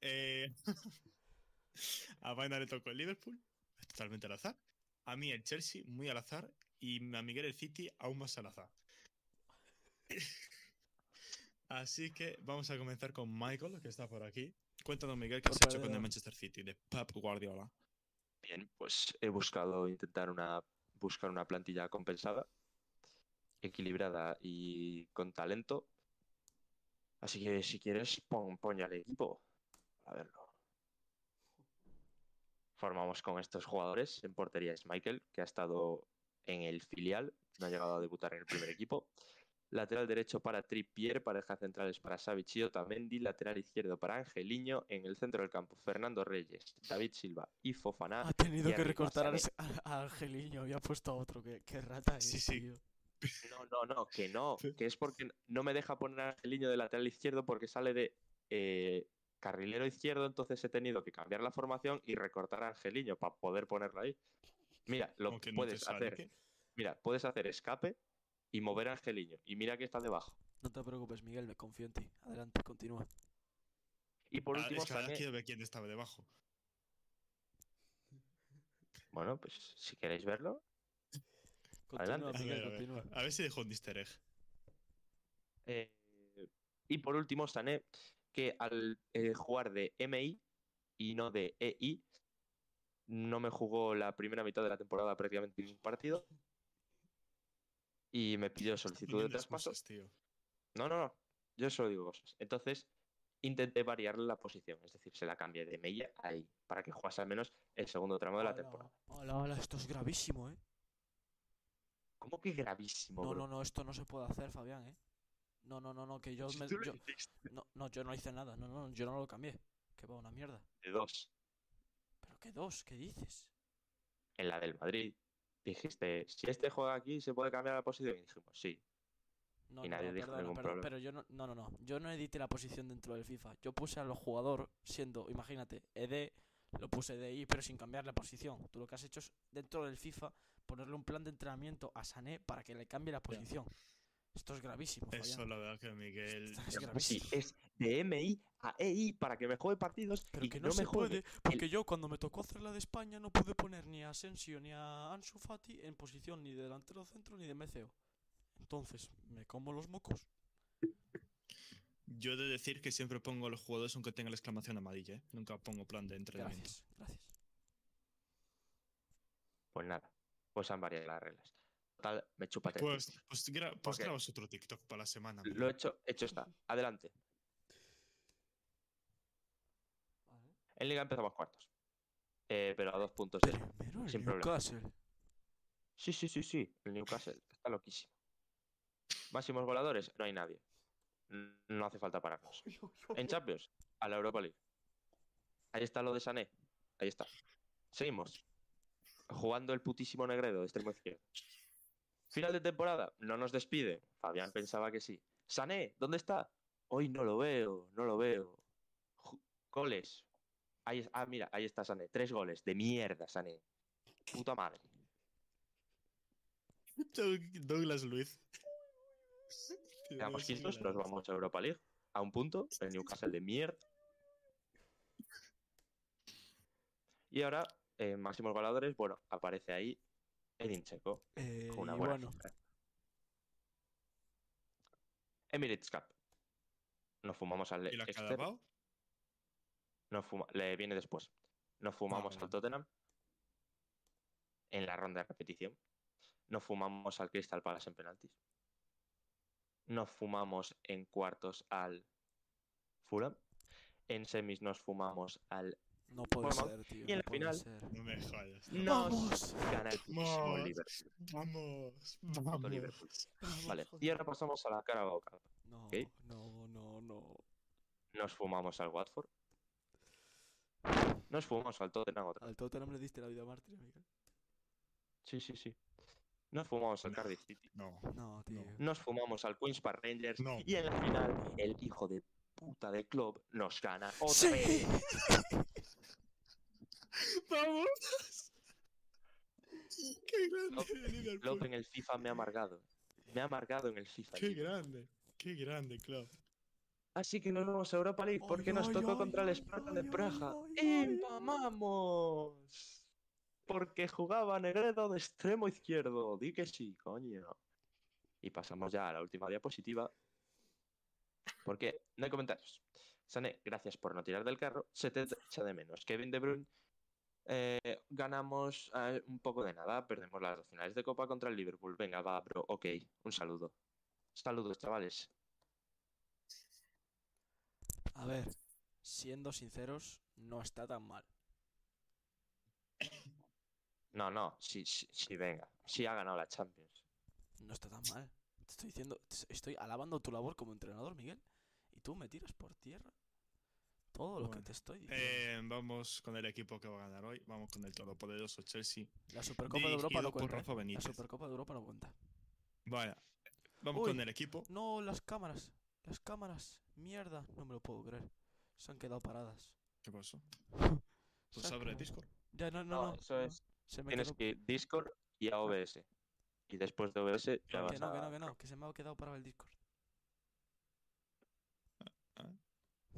Eh, [LAUGHS] a Vaina le tocó el Liverpool, totalmente al azar. A mí el Chelsea, muy al azar. Y a Miguel el City, aún más al azar. [LAUGHS] Así que vamos a comenzar con Michael, que está por aquí. Cuéntanos, Miguel, qué has hecho con el. Manchester City de Pep Guardiola.
Bien, pues he buscado intentar una, buscar una plantilla compensada, equilibrada y con talento. Así que si quieres, pon, pon ya el equipo a verlo. Formamos con estos jugadores. En portería es Michael, que ha estado en el filial no ha llegado a debutar en el primer equipo. Lateral derecho para Trippier, parejas centrales para Savic y Otamendi, lateral izquierdo para Angeliño, en el centro del campo Fernando Reyes, David Silva y Fofana.
Ha tenido que recortar a, [LAUGHS] a- Angeliño, había puesto a otro, que, que rata es,
Sí, sí.
tío.
No, no, no, que no, [LAUGHS] que es porque no me deja poner a Angeliño de lateral izquierdo porque sale de eh, carrilero izquierdo, entonces he tenido que cambiar la formación y recortar a Angeliño para poder ponerlo ahí. Mira, lo que puedes hacer, mira, puedes hacer escape y mover a Angeliño. Y mira que está debajo.
No te preocupes, Miguel, me confío en ti. Adelante, continúa.
Y por
Ah,
último,
es que ahora
Sané-
quiero ver quién estaba debajo.
bueno, pues si queréis verlo,
Continúa,
Adelante.
A
Miguel,
ver, a ver,
continúa.
a ver si dejó un easter egg.
Eh, y por último, Sané, que al eh, jugar de MI y no de EI, no me jugó la primera mitad de la temporada prácticamente ningún partido. Y me pidió solicitud de traspaso.
tío.
No, no, no. Yo solo digo cosas. Entonces, intenté variarle la posición. Es decir, se la cambié de MI a EI para que jugase al menos el segundo tramo de la
Hola,
temporada.
Hola, hola, esto es gravísimo, ¿eh?
¿Cómo que gravísimo,
No,
bro?
no, no, esto no se puede hacer, Fabián, ¿eh? No, no, no, no, que yo [LAUGHS] me... yo- No, no, yo no hice nada, no, no, yo no lo cambié. Que va, una mierda.
de dos.
¿Pero qué dos? ¿Qué dices?
en la del Madrid, dijiste, si este juega aquí, ¿se puede cambiar la posición? Y dijimos, sí.
No,
Y nadie
no,
dijo
perdona,
ningún
perdona,
problema.
pero yo no, no, no, no, yo no edité la posición dentro del FIFA. Yo puse a los jugador siendo, imagínate, ED, lo puse de ahí, pero sin cambiar la posición. Tú lo que has hecho es, dentro del FIFA, ponerle un plan de entrenamiento a Sané para que le cambie la posición. Esto es gravísimo,
Eso,
Fabián.
la verdad que Miguel.
Esto es
Sí,
gravísimo.
es de MI a EI para que me juegue partidos
Pero
y
que no,
no
se
me juegue.
puede, porque yo cuando me tocó hacer la de España no pude poner ni a Asensio ni a Ansu Fati en posición ni de delantero centro ni de MCO. Entonces, me como los mocos.
Yo he de decir que siempre pongo a los jugadores aunque tenga la exclamación amarilla, ¿eh? Nunca pongo plan de entrenamiento.
Gracias, gracias.
Pues nada, pues han variado las reglas. Total, me chupa
Pues, pues, gra- pues grabas otro TikTok para la semana.
Lo
Miguel.
hecho, hecho está. Adelante. En Liga empezamos cuartos. Eh, pero a dos puntos de...
Primero el
sin problema.
Newcastle.
Sí, sí, sí, sí. El Newcastle [LAUGHS] está loquísimo. Máximos voladores, no hay nadie. No hace falta pararnos. [LAUGHS] En Champions, a la Europa League. Ahí está lo de Sané. Ahí está. Seguimos. Jugando el putísimo Negredo de extremo izquierdo. Final de temporada, no nos despide. Fabián pensaba que sí. Sané, ¿dónde está? Hoy no lo veo, no lo veo. Goles. Ahí, ah, mira, ahí está Sané. Tres goles. De mierda, Sané. Puta madre. [LAUGHS]
Doug- Douglas Luiz. [LAUGHS] Tío,
Quedamos quintos, nos vamos a Europa League. A un punto, el Newcastle de mierda. Y ahora, eh, máximos goleadores, bueno, aparece ahí Edin Checo,
Eh,
con una buena
bueno.
Emirates Cup. Nos fumamos al
¿Y la
Exeter,
Carabao?
Nos fuma- le viene después. Nos fumamos al Tottenham en la ronda de repetición. Nos fumamos al Crystal Palace en penaltis. Nos fumamos en cuartos al Fulham. En semis nos fumamos al
no puede
Bueno,
ser, tío.
y en
no
la final-
ser.
No me jodas.
Nos
¡Vamos!
gana el
Vamos.
Liverpool.
Vamos, vamos.
Liverpool.
Vamos,
Vale,
joder.
y ahora pasamos a la Carabao Cup.
No, no, no, no.
Nos fumamos al Watford. Nos fumamos al Tottenham otra vez.
Al Tottenham le diste la vida mártir, Miguel.
Sí, sí, sí. Nos fumamos al Cardiff City.
No.
No, tío.
Nos fumamos al Queen's Park Rangers.
No.
Y en la final, el hijo de puta del club nos gana otra
¡Sí!
vez. [LAUGHS]
¡Vamos! ¡Qué grande!
Klopp-. Klopp en el FIFA me ha amargado. Me ha amargado en el FIFA.
¡Qué
tío.
grande! ¡Qué grande, Club!
Así que nos vamos a Europa League porque nos tocó contra el
ay,
Sparta
ay,
de Praga. ¡Y vamos! Porque jugaba Negredo de extremo izquierdo. Di que sí, coño. Y pasamos ya a la última diapositiva. Porque no hay comentarios. Sané, gracias por no tirar del carro. Se te echa de menos. Kevin De Bruyne, eh, ganamos eh, un poco de nada. Perdemos las finales de Copa contra el Liverpool. Venga, va, bro. Ok, un saludo. Saludos, chavales.
A ver, siendo sinceros, no está tan mal.
No, no, sí, sí, sí, venga. Sí ha ganado la Champions.
No está tan mal. Te estoy diciendo, te estoy alabando tu labor como entrenador, Miguel. Y tú me tiras por tierra. Todo lo que te estoy diciendo.
Eh, vamos con el equipo que va a ganar hoy. Vamos con el todopoderoso Chelsea.
la Supercopa de Europa no cuenta. ¿eh? La. Supercopa de Europa no cuenta.
Vaya. Vamos
Uy.
con el equipo.
No, las cámaras. Las cámaras. Mierda. No me lo puedo creer. Se han quedado paradas.
¿Qué pasó? [LAUGHS]
Se
Pues abre Discord.
Ya, no, no,
No,
no.
eso
no.
es.
Se me
Tienes
quedó-
que ir Discord y a OBS. Y después de OBS ya
Que
vas
no,
a...
que no, que no. Que se me ha quedado parado el Discord.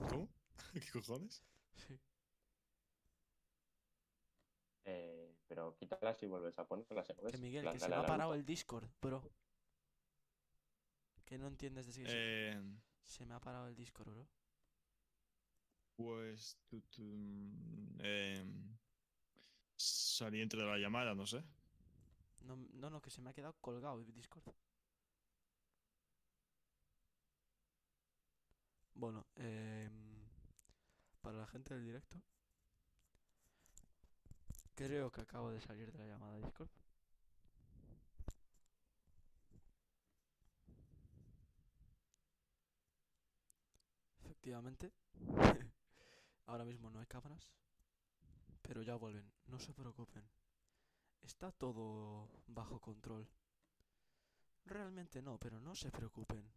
¿Cómo? [LAUGHS] ¿Qué cojones?
Sí.
Eh, pero quítalas y vuelves a ponerlas en OBS.
Que Miguel, que se me ha parado el Discord, bro. Que no entiendes de.
Eh,
Se me ha parado el Discord, bro.
pues. tu, tu, em, saliente de la llamada, no sé.
No, no, no, que se me ha quedado colgado el Discord. Bueno, em, para la gente del directo, creo que acabo de salir de la llamada Discord. Efectivamente, [LAUGHS] ahora mismo no hay cámaras, pero ya vuelven, no se preocupen. Está todo bajo control. Realmente no, pero no se preocupen.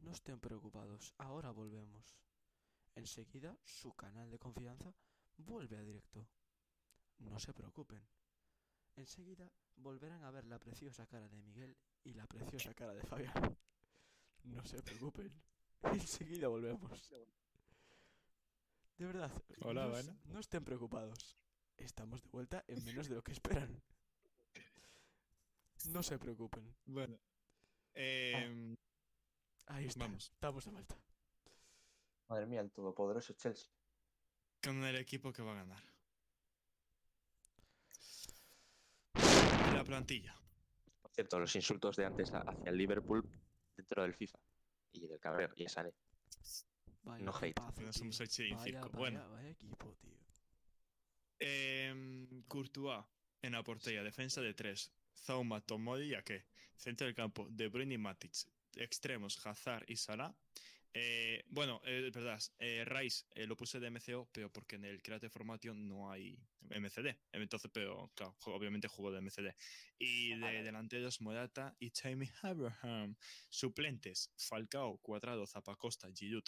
No estén preocupados, ahora volvemos. Enseguida su canal de confianza vuelve a directo. No se preocupen. Enseguida volverán a ver la preciosa cara de Miguel y la preciosa cara de Fabián. [LAUGHS] No se preocupen. [LAUGHS] Enseguida volvemos. De verdad.
Hola,
no,
buena.
no estén preocupados. Estamos de vuelta en menos de lo que esperan. [LAUGHS] No se preocupen.
Bueno. em,
Ahí está.
Vamos.
Estamos de vuelta.
Madre mía, el todopoderoso Chelsea.
con el equipo que va a ganar. La plantilla.
Por cierto, los insultos de antes hacia el Liverpool dentro del FIFA. Y del cabreo, y esa
Vaya
No hate.
equipazo,
No somos
tío.
el Chile
Vaya,
Circo.
vaya,
Bueno.
vaya equipo, tío.
Em, Courtois en la portería, defensa de tres. Zauma, Tomori y Ake. Centro del campo, De Bruyne y Matic. Extremos, Hazard y Salah. Eh, bueno, eh, es verdad, eh, Rice lo puse de MCO, pero porque en el Creative Formation no hay MCD. Entonces, pero claro, obviamente jugó de MCD. Y de delanteros, Morata y Tammy Abraham. Suplentes, Falcao, Cuadrado, Zapacosta, Giroud,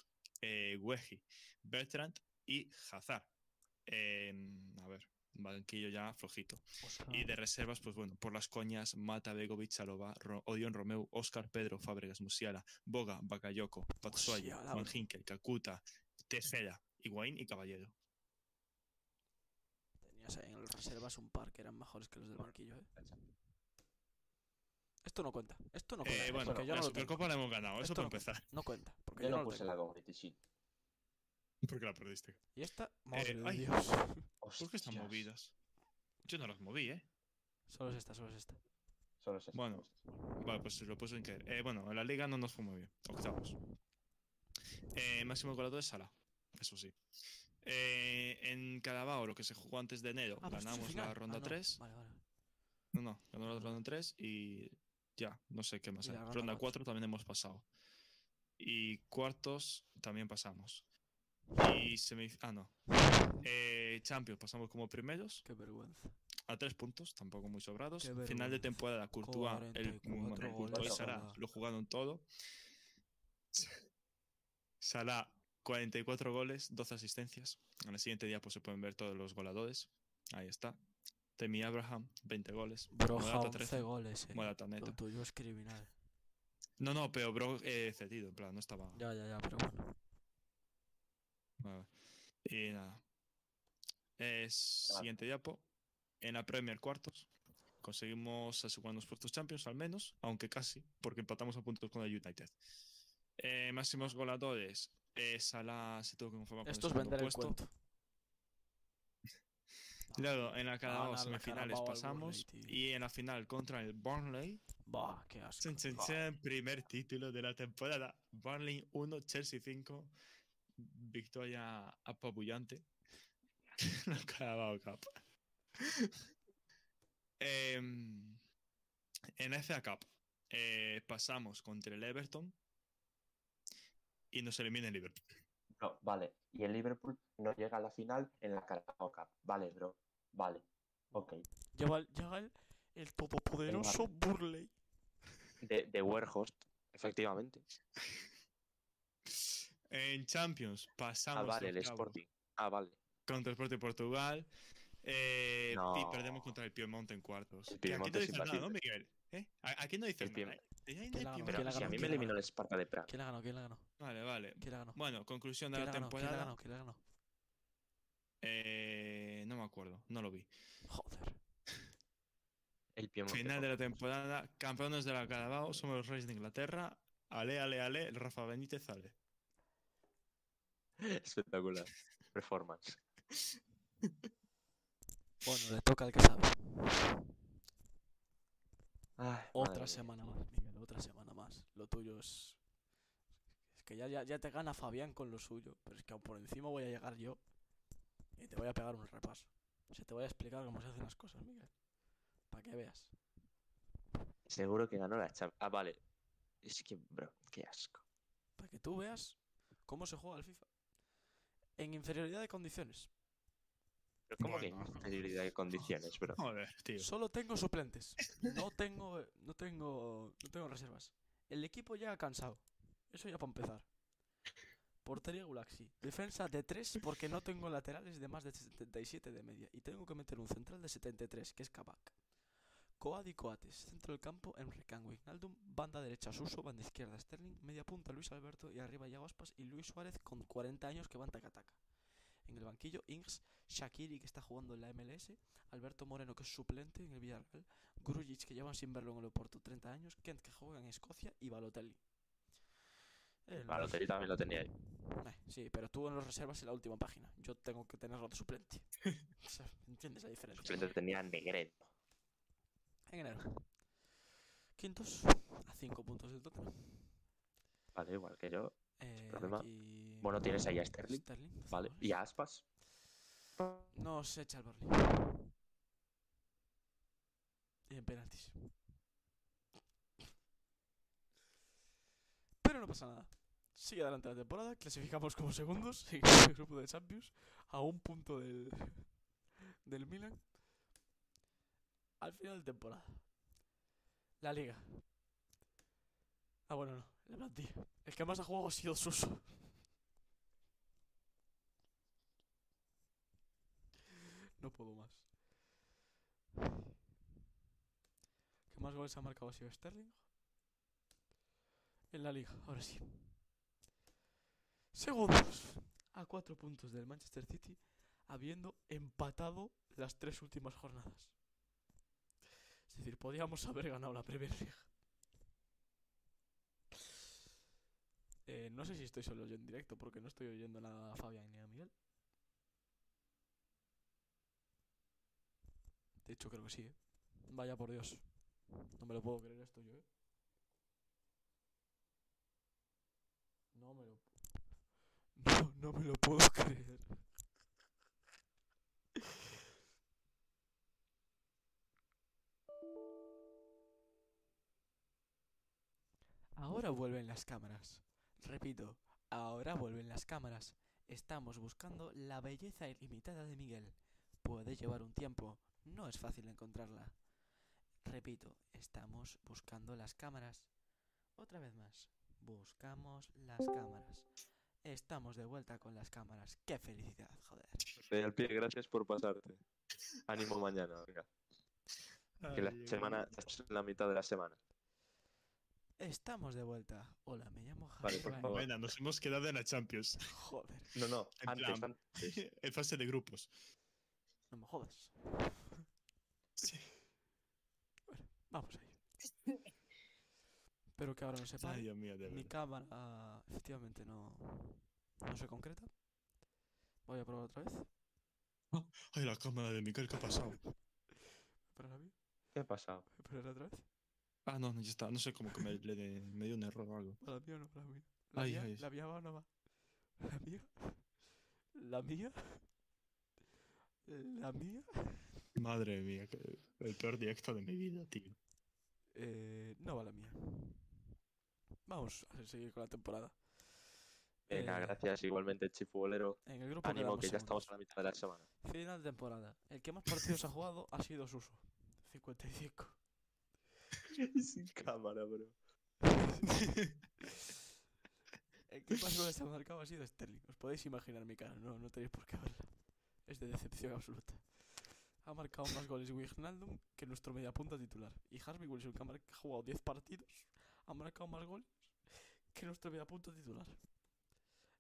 Wehi, Bertrand y Hazard. Em, a ver, banquillo ya flojito. Y de reservas, pues bueno, por las coñas, Mata, Begovic, Salova, Ro- Odion Romeu, Oscar Pedro, Fábregas, Musiala, Boga, Bakayoko, Patsuaya,
Musiala,
Van. Hinkel, Kakuta, Tejera, Higuaín y Caballero.
Tenías ahí en las reservas un par que eran mejores que los del banquillo, ¿eh? Esto no cuenta. Esto no cuenta.
Eh, bueno,
porque yo
la
no lo.
Supercopa la hemos ganado, eso
Esto
para
no cuenta.
empezar.
No cuenta. Porque
Yo
yo,
no
lo
puse
tengo.
la Community Shield.
Porque la perdiste.
Y esta, madre de
ay.
Dios.
¿Por qué están movidas? Yo no las moví, ¿eh?
solo es esta, solo es esta.
Solo es eso,
Bueno. Vale, pues lo puse en caer. Eh, bueno, en la liga no nos fue muy bien. Octavos. Eh, máximo goleador es Sala. Eso sí. Eh, en Carabao, lo que se jugó antes de enero,
Ah, pero esto es
ganamos la ronda
Ah, no.
3.
Vale, vale.
No, no, ganamos la ronda 3 y ya, no sé qué más
Y
hay.
la ronda
Ronda
cuatro.
4 también hemos pasado. Y cuartos también pasamos. Y semi... Ah, no. Eh, Champions pasamos como primeros
Qué vergüenza.
a tres puntos, tampoco muy sobrados. Final de temporada, Courtois, el,
44
bueno,
goles,
Courtois y
Salah.
Lo jugaron todo. [LAUGHS] Salah, 44 goles, 12 asistencias. En el siguiente día pues se pueden ver todos los goleadores. Ahí está. Temi Abraham, 20 goles.
Broja,
Morata,
11
13.
goles, eh.
Morata, neta.
Lo tuyo es criminal.
No, no, pero bro, eh, cedido, en plan, no estaba.
Ya, ya, ya, pero bueno.
Vale. Y nada. Eh, siguiente diapo. En la Premier cuartos. Conseguimos asegurarnos puestos Champions al menos, aunque casi, porque empatamos a puntos con el United. Eh, máximos goleadores. Eh, Salah se tuvo que conformar con el
Esto es vender el
puesto.
cuento. [LAUGHS]
Luego, en la
Ganar la
semifinales pasamos.
Burnley.
Y en la final contra el Burnley.
Bah, qué asco.
Primer título de la temporada. Burnley 1, Chelsea 5. Victoria apabullante. [LAUGHS] la Carabao Cup. Em, En FA Cup eh, pasamos contra el Everton y nos elimina el Liverpool.
No, vale. Y el Liverpool no llega a la final en la Carabao Cup. Vale, bro. Vale. Ok.
Llega el, llega el, el todopoderoso Burley.
De, de efectivamente. [LAUGHS]
En Champions pasamos
Ah, vale, el Sporting. Ah, vale.
contra el Sporting Portugal eh, y
No.
perdemos contra el Piemonte en cuartos.
El
Que aquí
Piemonte
no
es
dices nada, ¿no. Miguel? ¿Eh? A- Aquí no dices
El
nada. ¿eh? Piemonte.
Si a mí
¿Quién
me eliminó el Sparta de Praga.
¿Quién la ganó? ¿Quién la ganó?
Vale, vale.
¿Quién la ganó?
Bueno, conclusión de
¿Quién
la
la ganó? ¿Quién la
temporada.
ganó? ¿Quién la ganó?
Eh, no me acuerdo, no lo vi.
Joder.
El Piemonte.
Final de la temporada, campeones de la Carabao, somos los Reyes de Inglaterra. Ale, ale, ale, el Rafa Benítez, ale. [LAUGHS]
Espectacular. Performance.
Bueno, le toca al que sabe.
Ay,
Otra semana más, Miguel, otra semana más. Lo tuyo es. Es que ya, ya, ya te gana Fabián con lo suyo. Pero es que aún por encima voy a llegar yo. Y te voy a pegar un repaso. O sea, te voy a explicar cómo se hacen las cosas, Miguel. Para que veas.
Seguro que ganó la Champions. Ah, vale. Es que, bro, qué asco.
Para que tú veas cómo se juega el FIFA. En inferioridad de condiciones.
Pero ¿cómo
Bueno.
que inferioridad de condiciones, bro?
Joder, tío.
Solo tengo suplentes. No tengo, no tengo, no tengo reservas. El equipo llega cansado. Eso ya para empezar. Portería Gulaxi. Defensa de 3 porque no tengo laterales de más de 77 de media. Y tengo que meter un central de 73, que es Kabak. Coad y Coates. Centro del campo, Enrique Wijnaldum. Banda derecha, Suso. Banda izquierda, Sterling. Media punta, Luis Alberto. Y arriba, Yago Aspas y Luis Suárez con 40 años que van taca-taca. En el banquillo, Ings, Shakiri, que está jugando en la MLS. Alberto Moreno, que es suplente en el Villarreal. Grujic, que llevan sin verlo en el Oporto 30 años. Kent, que juega en Escocia. Y Balotelli. El-
Balotelli también lo tenía ahí.
Eh, sí, pero tú en los reservas en la última página. Yo tengo que tenerlo de suplente. [LAUGHS] ¿Entiendes la diferencia?
Suplente tenía Negredo.
En enero. Quintos, a 5 puntos del Tottenham.
Vale, igual que yo.
Eh,
problema.
aquí-
Bueno, tienes ahí a Sterling.
Sterling,
Vale.
goles.
Y a Aspas.
No se echa el Burnley. Y en penaltis. Pero no pasa nada. Sigue adelante la temporada. Clasificamos como segundos [LAUGHS] en el grupo de Champions. A un punto del, del Milan. Al final de temporada. La liga. Ah, bueno, no. La plantilla. El que más ha jugado ha sido Suso. No puedo más. ¿Qué más goles ha marcado ha sido Sterling? En la liga, ahora sí. Segundos. A cuatro puntos del Manchester City, habiendo empatado las tres últimas jornadas. Es decir, podíamos [LAUGHS] haber ganado la Premier League. Eh, no sé si estoy solo yo en directo, porque no estoy oyendo nada a Fabián ni a Miguel. De hecho, creo que sí, ¿eh? Vaya por Dios. No me lo puedo creer esto yo, ¿eh? No me lo... [LAUGHS] No, no me lo puedo [LAUGHS] creer. Ahora vuelven las cámaras. Repito, ahora vuelven las cámaras. Estamos buscando la belleza ilimitada de Miguel. Puede llevar un tiempo, no es fácil encontrarla. Repito, estamos buscando las cámaras. Otra vez más, buscamos las cámaras. Estamos de vuelta con las cámaras. ¡Qué felicidad, joder!
Te doy al pie, gracias por pasarte. Ánimo mañana, venga. Que la semana, la mitad de la semana.
Estamos de vuelta. Hola, me llamo Javi.
Vale, por favor.
Buena, nos hemos quedado en la Champions.
Joder,
No, no,
En
antes,
plan,
antes. [LAUGHS]
en fase de grupos.
no me jodas.
Sí.
Vamos ahí. Espero que ahora no sepa.
Ay, Dios mío, de
Mi cámara efectivamente no, no se concreta. Voy a probar otra vez.
Ay, la cámara de Miquel, ¿qué ha pasado?
¿Para la mía?
¿Qué ha pasado?
¿Para la otra vez?
Ah, no, no, ya está. No sé cómo que me, le de- me dio un error o algo.
¿Para la mía o no? ¿Para la mía? ¿La
Ay,
mía?
ay.
¿La mía va o no va? ¿La mía? ¿La mía? ¿La mía?
Madre mía, que- el peor directo de mi vida, tío.
Eh, no va la mía. Vamos a seguir con la temporada.
Venga,
Eh,
gracias igualmente, Chifubolero.
En el grupo
Ánimo, que ya estamos a la mitad de la semana.
Final de temporada. El que más partidos ha jugado ha sido Suso. 55. [LAUGHS]
Sin cámara, bro. [LAUGHS]
El que más goles ha marcado ha sido Sterling. Os podéis imaginar mi cara, no, no tenéis por qué verla. Es de decepción absoluta. Ha marcado más goles Wijnaldum que nuestro mediapunta titular. Y Harvey Wilson, que ha, mar- que ha jugado 10 partidos, ha marcado más goles que nuestro mediapunta titular.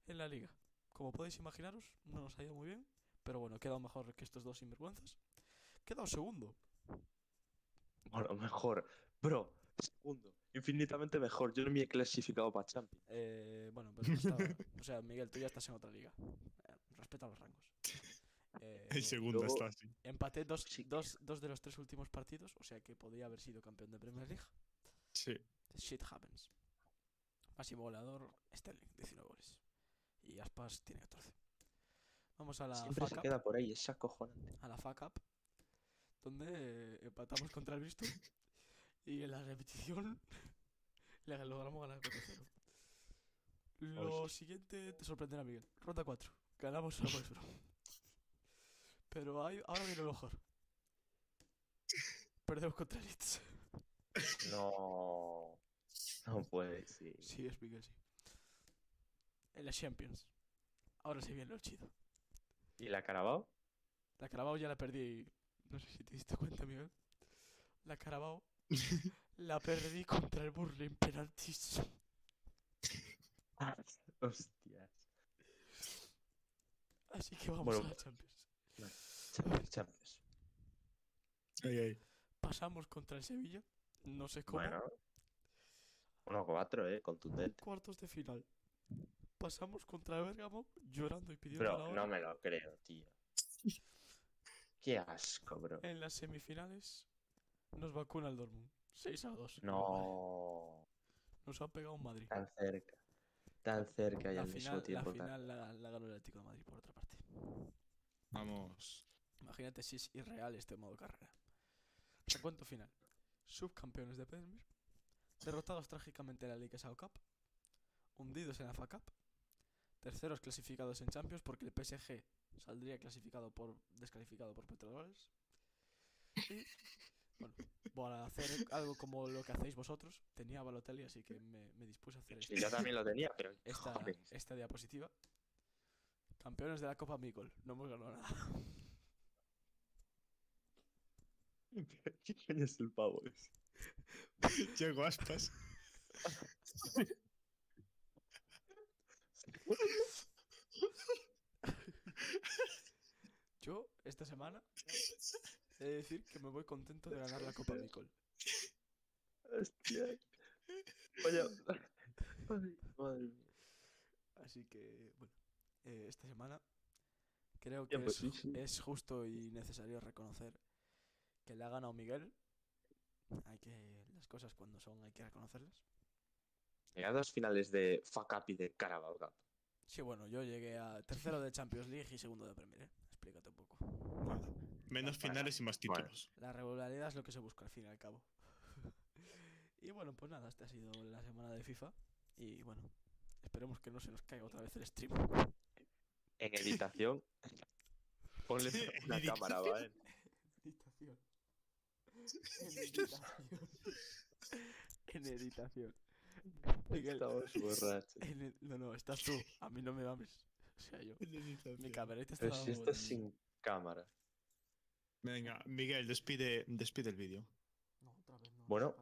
En la liga. Como podéis imaginaros, no nos ha ido muy bien. Pero bueno, he quedado mejor que estos dos sinvergüenzas. He quedado segundo.
Bueno, mejor. Bro, segundo. Infinitamente mejor. Yo no me he clasificado para Champions.
Eh, bueno, pero no estaba- o sea, Miguel, tú ya estás en otra liga. Eh, respeta los rangos. [LAUGHS] Eh,
El segundo
luego-
está así.
empaté dos,
Sí.
dos, dos de los tres últimos partidos, o sea que podría haber sido campeón de Premier League.
Sí.
Shit happens. Máximo goleador, Sterling, 19 goles. Y Aspas tiene 14. Vamos a la
Siempre
FA
se
Cup,
queda por ahí, es acojonante.
a la FA Cup, donde eh, empatamos contra el Bristol [LAUGHS] y en la repetición [LAUGHS] le logramos ganar 4-0. Lo siguiente te sorprenderá, Miguel. Ronda 4. Ganamos a Westbrook. Pero ahí- ahora viene lo mejor. Perdemos contra el Leeds.
No. No puede ser.
Sí, es Miguel, sí. En la Champions. Ahora sí viene lo chido.
¿Y la Carabao?
La Carabao ya la perdí. No sé si te diste cuenta, Miguel. La Carabao la perdí contra el Burnley en penaltis. [LAUGHS]
Hostias.
Así que vamos
Bueno,
a la Champions.
Champions, Champions.
Ay, ay.
Pasamos contra el Sevilla. No sé cómo.
Bueno. 1-4, eh, contundente.
Cuartos de final. Pasamos contra el Bergamo llorando y pidiendo la
Bro,
hora.
no me lo creo, tío. Qué asco, bro.
En las semifinales nos vacuna el Dortmund. 6 a 2.
No.
Nos ha pegado un Madrid.
Tan cerca. Tan cerca y
La
al mismo
final, la,
tiempo. tan-
final la, la ganó el Atlético de Madrid, por otra parte.
Vamos.
Imagínate si es irreal este modo carrera. Recuento final. Subcampeones de Premier. Derrotados trágicamente en la Liga Sao Cup. Hundidos en la FA Cup. Terceros clasificados en Champions porque el PSG saldría clasificado por descalificado por Petrodollars. Y bueno, para hacer algo como lo que hacéis vosotros, tenía a Balotelli, así que me, me dispuse a hacer
Sí, yo también lo tenía, pero. [LAUGHS]
esta, diapositiva. Campeones de la Copa Micol. No hemos ganado nada. [LAUGHS]
¿Qué coño es el pavo ese? [LAUGHS]
Llego aspas.
Yo, esta semana, he de decir que me voy contento de ganar la Copa Micol.
Hostia. Vaya. [LAUGHS] Ay, madre mía.
Así que, bueno, eh, esta semana creo que
Ya, pues
es,
sí, sí.
es justo y necesario reconocer que le ha ganado Miguel. Hay que, las cosas cuando son hay que reconocerlas.
Llega dos finales de FA Cup y de Carabao Cup.
Sí, bueno, yo llegué a tercero de Champions League y segundo de Premier, ¿eh? Explícate un poco.
Bueno, menos finales y más
bueno.
títulos.
La regularidad es lo que se busca al fin y al cabo. [LAUGHS] y bueno, pues nada, esta ha sido la semana de FIFA. Y bueno, esperemos que no se nos caiga otra vez el stream.
En editación. [LAUGHS] Ponle una
Editación.
cámara, ¿vale?
Editación. En editación. en editación. Miguel,
Estamos borrachos.
No, no, estás tú. A mí no me mames. O sea, yo. Mi camerita está
Pero si estás sin cámara.
Venga, Miguel, despide, despide el vídeo.
No, otra vez no.
Bueno.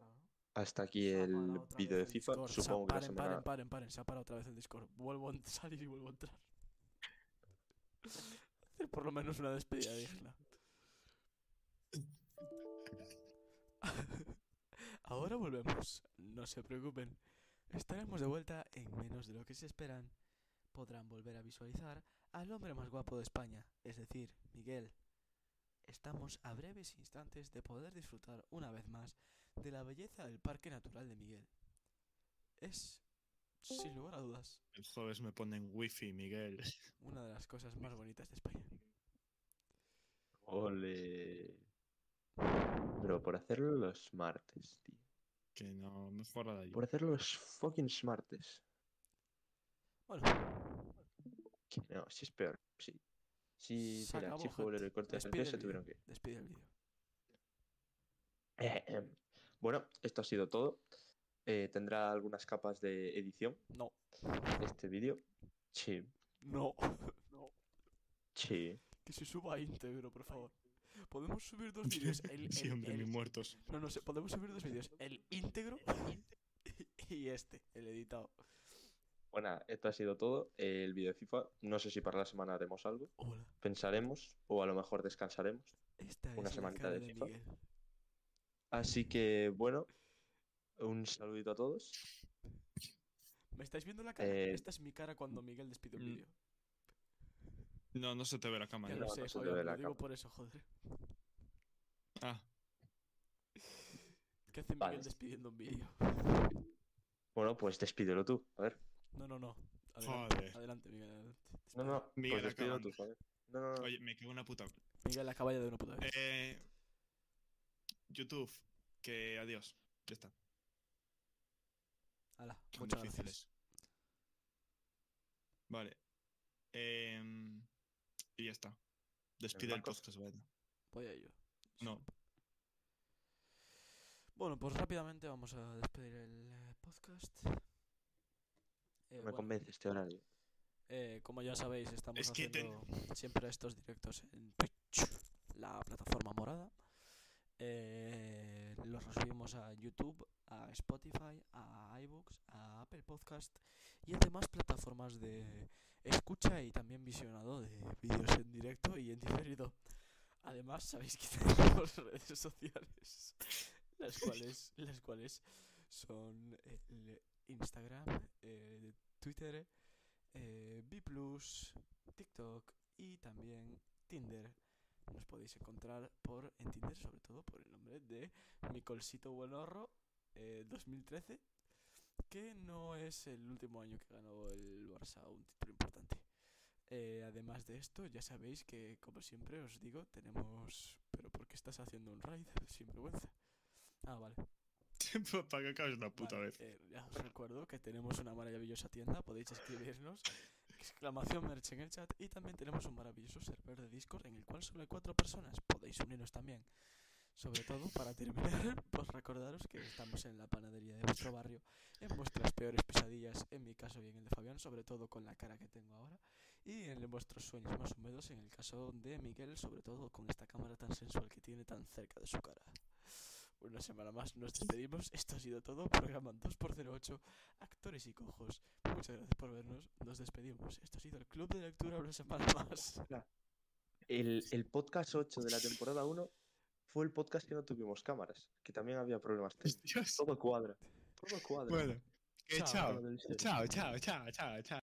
Hasta aquí el vídeo de FIFA.
Discord. Se ha-
Supongo que la
paren,
semana.
Paren, paren, paren. Se ha parado otra vez el Discord. Vuelvo a salir y vuelvo a entrar. Hacer [LAUGHS] por lo menos una despedida digna. [LAUGHS] Ahora volvemos. No se preocupen. Estaremos de vuelta en menos de lo que se esperan. Podrán volver a visualizar al hombre más guapo de España, es decir, Miguel. Estamos a breves instantes de poder disfrutar una vez más de la belleza del Parque Natural de Miguel. Es, sin lugar a dudas,
El jueves me ponen wifi, Miguel.
una de las cosas más bonitas de España.
Ole. Pero por hacerlo los martes, tío.
Que no, no fue nada yo.
Por hacer los fucking smartes.
Bueno,
Que no, si es peor. Sí. Sí,
Se
mira,
acabó,
y
gente.
Corte
Despide
se
el
tuvieron que
despide el vídeo.
Eh, em, Bueno, esto ha sido todo. Eh, tendrá algunas capas de edición
No,
este vídeo. Sí,
no, no.
sí.
Que se suba íntegro, por favor. Podemos subir dos [LAUGHS] vídeos. El,
Sí,
el-
hombre,
el-
mis muertos.
No, no sé, podemos subir dos vídeos. El íntegro [LAUGHS] y este, el editado.
Bueno, esto ha sido todo. el vídeo de FIFA. No sé si para la semana haremos algo.
Hola.
Pensaremos o a lo mejor descansaremos.
Esta
Una
es
semanita de
de
FIFA.
Miguel.
Así que, bueno, un saludito a todos.
¿Me estáis viendo la cara?
Eh,
Esta es mi cara cuando Miguel despide un
mm,
vídeo.
No, no se te ve la cámara.
Ya
no,
lo sé,
no se te
joder, lo digo
cámara.
por eso, joder.
Ah,
¿Qué hace Miguel
Vale.
despidiendo un vídeo?
Bueno, pues despídelo tú. A ver.
No, no, no. Adelante,
Joder.
adelante Miguel. adelante.
No, no,
Miguel,
pues
acabando.
tú, joder. No, no, no.
oye, me cago en la puta.
Miguel, acaba ya de una puta vez.
Eh, YouTube, que adiós. Ya está.
Hala, muchas
difíciles.
gracias.
Vale. Em, y ya está. Despide el podcast, beta.
Voy a ello.
No.
Bueno, pues rápidamente vamos a despedir el eh, podcast. Eh,
me
bueno,
convence este horario.
eh, como ya sabéis, estamos
Es
haciendo siempre estos directos en Twitch, la plataforma morada. Eh, los resubimos a YouTube, a Spotify, a iBooks, a Apple Podcast y además plataformas de escucha y también visionado de vídeos en directo y en diferido. Además, sabéis que [LAUGHS] tenemos redes sociales, las cuales, las cuales son el Instagram, eh, Twitter, eh, B+, TikTok y también Tinder. Nos podéis encontrar por en Tinder, sobre todo por el nombre de Micolsito Buenorro eh, 2013, que no es el último año que ganó el Barça un título importante. Eh, además de esto, ya sabéis que, como siempre os digo, tenemos... ¿Pero por qué estás haciendo un raid? Sin vergüenza. Ah, vale. [LAUGHS]
Para que acabes una puta
Vale,
vez.
eh, ya os recuerdo que tenemos una maravillosa tienda, podéis escribirnos, [LAUGHS] exclamación merch en el chat, y también tenemos un maravilloso server de Discord en el cual hay cuatro personas, podéis uniros también. Sobre todo, para terminar, [LAUGHS] pues recordaros que estamos en la panadería de vuestro barrio, en vuestras peores pesadillas, en mi caso y en el de Fabián, sobre todo con la cara que tengo ahora, y en vuestros sueños más húmedos, en el caso de Miguel, sobre todo con esta cámara tan sensual que tiene tan cerca de su cara. Una semana más nos despedimos. Esto ha sido todo. Programa 2x08, Actores y Cojos. Muchas gracias por vernos. Nos despedimos. Esto ha sido el Club de Lectura una semana más.
El, el podcast 8 de la temporada 1 fue el podcast que no tuvimos cámaras, que también había problemas técnicos.
Dios.
Todo cuadra. Todo cuadra.
Bueno, que
Chao.
Chao, chao, chao, chao, chao.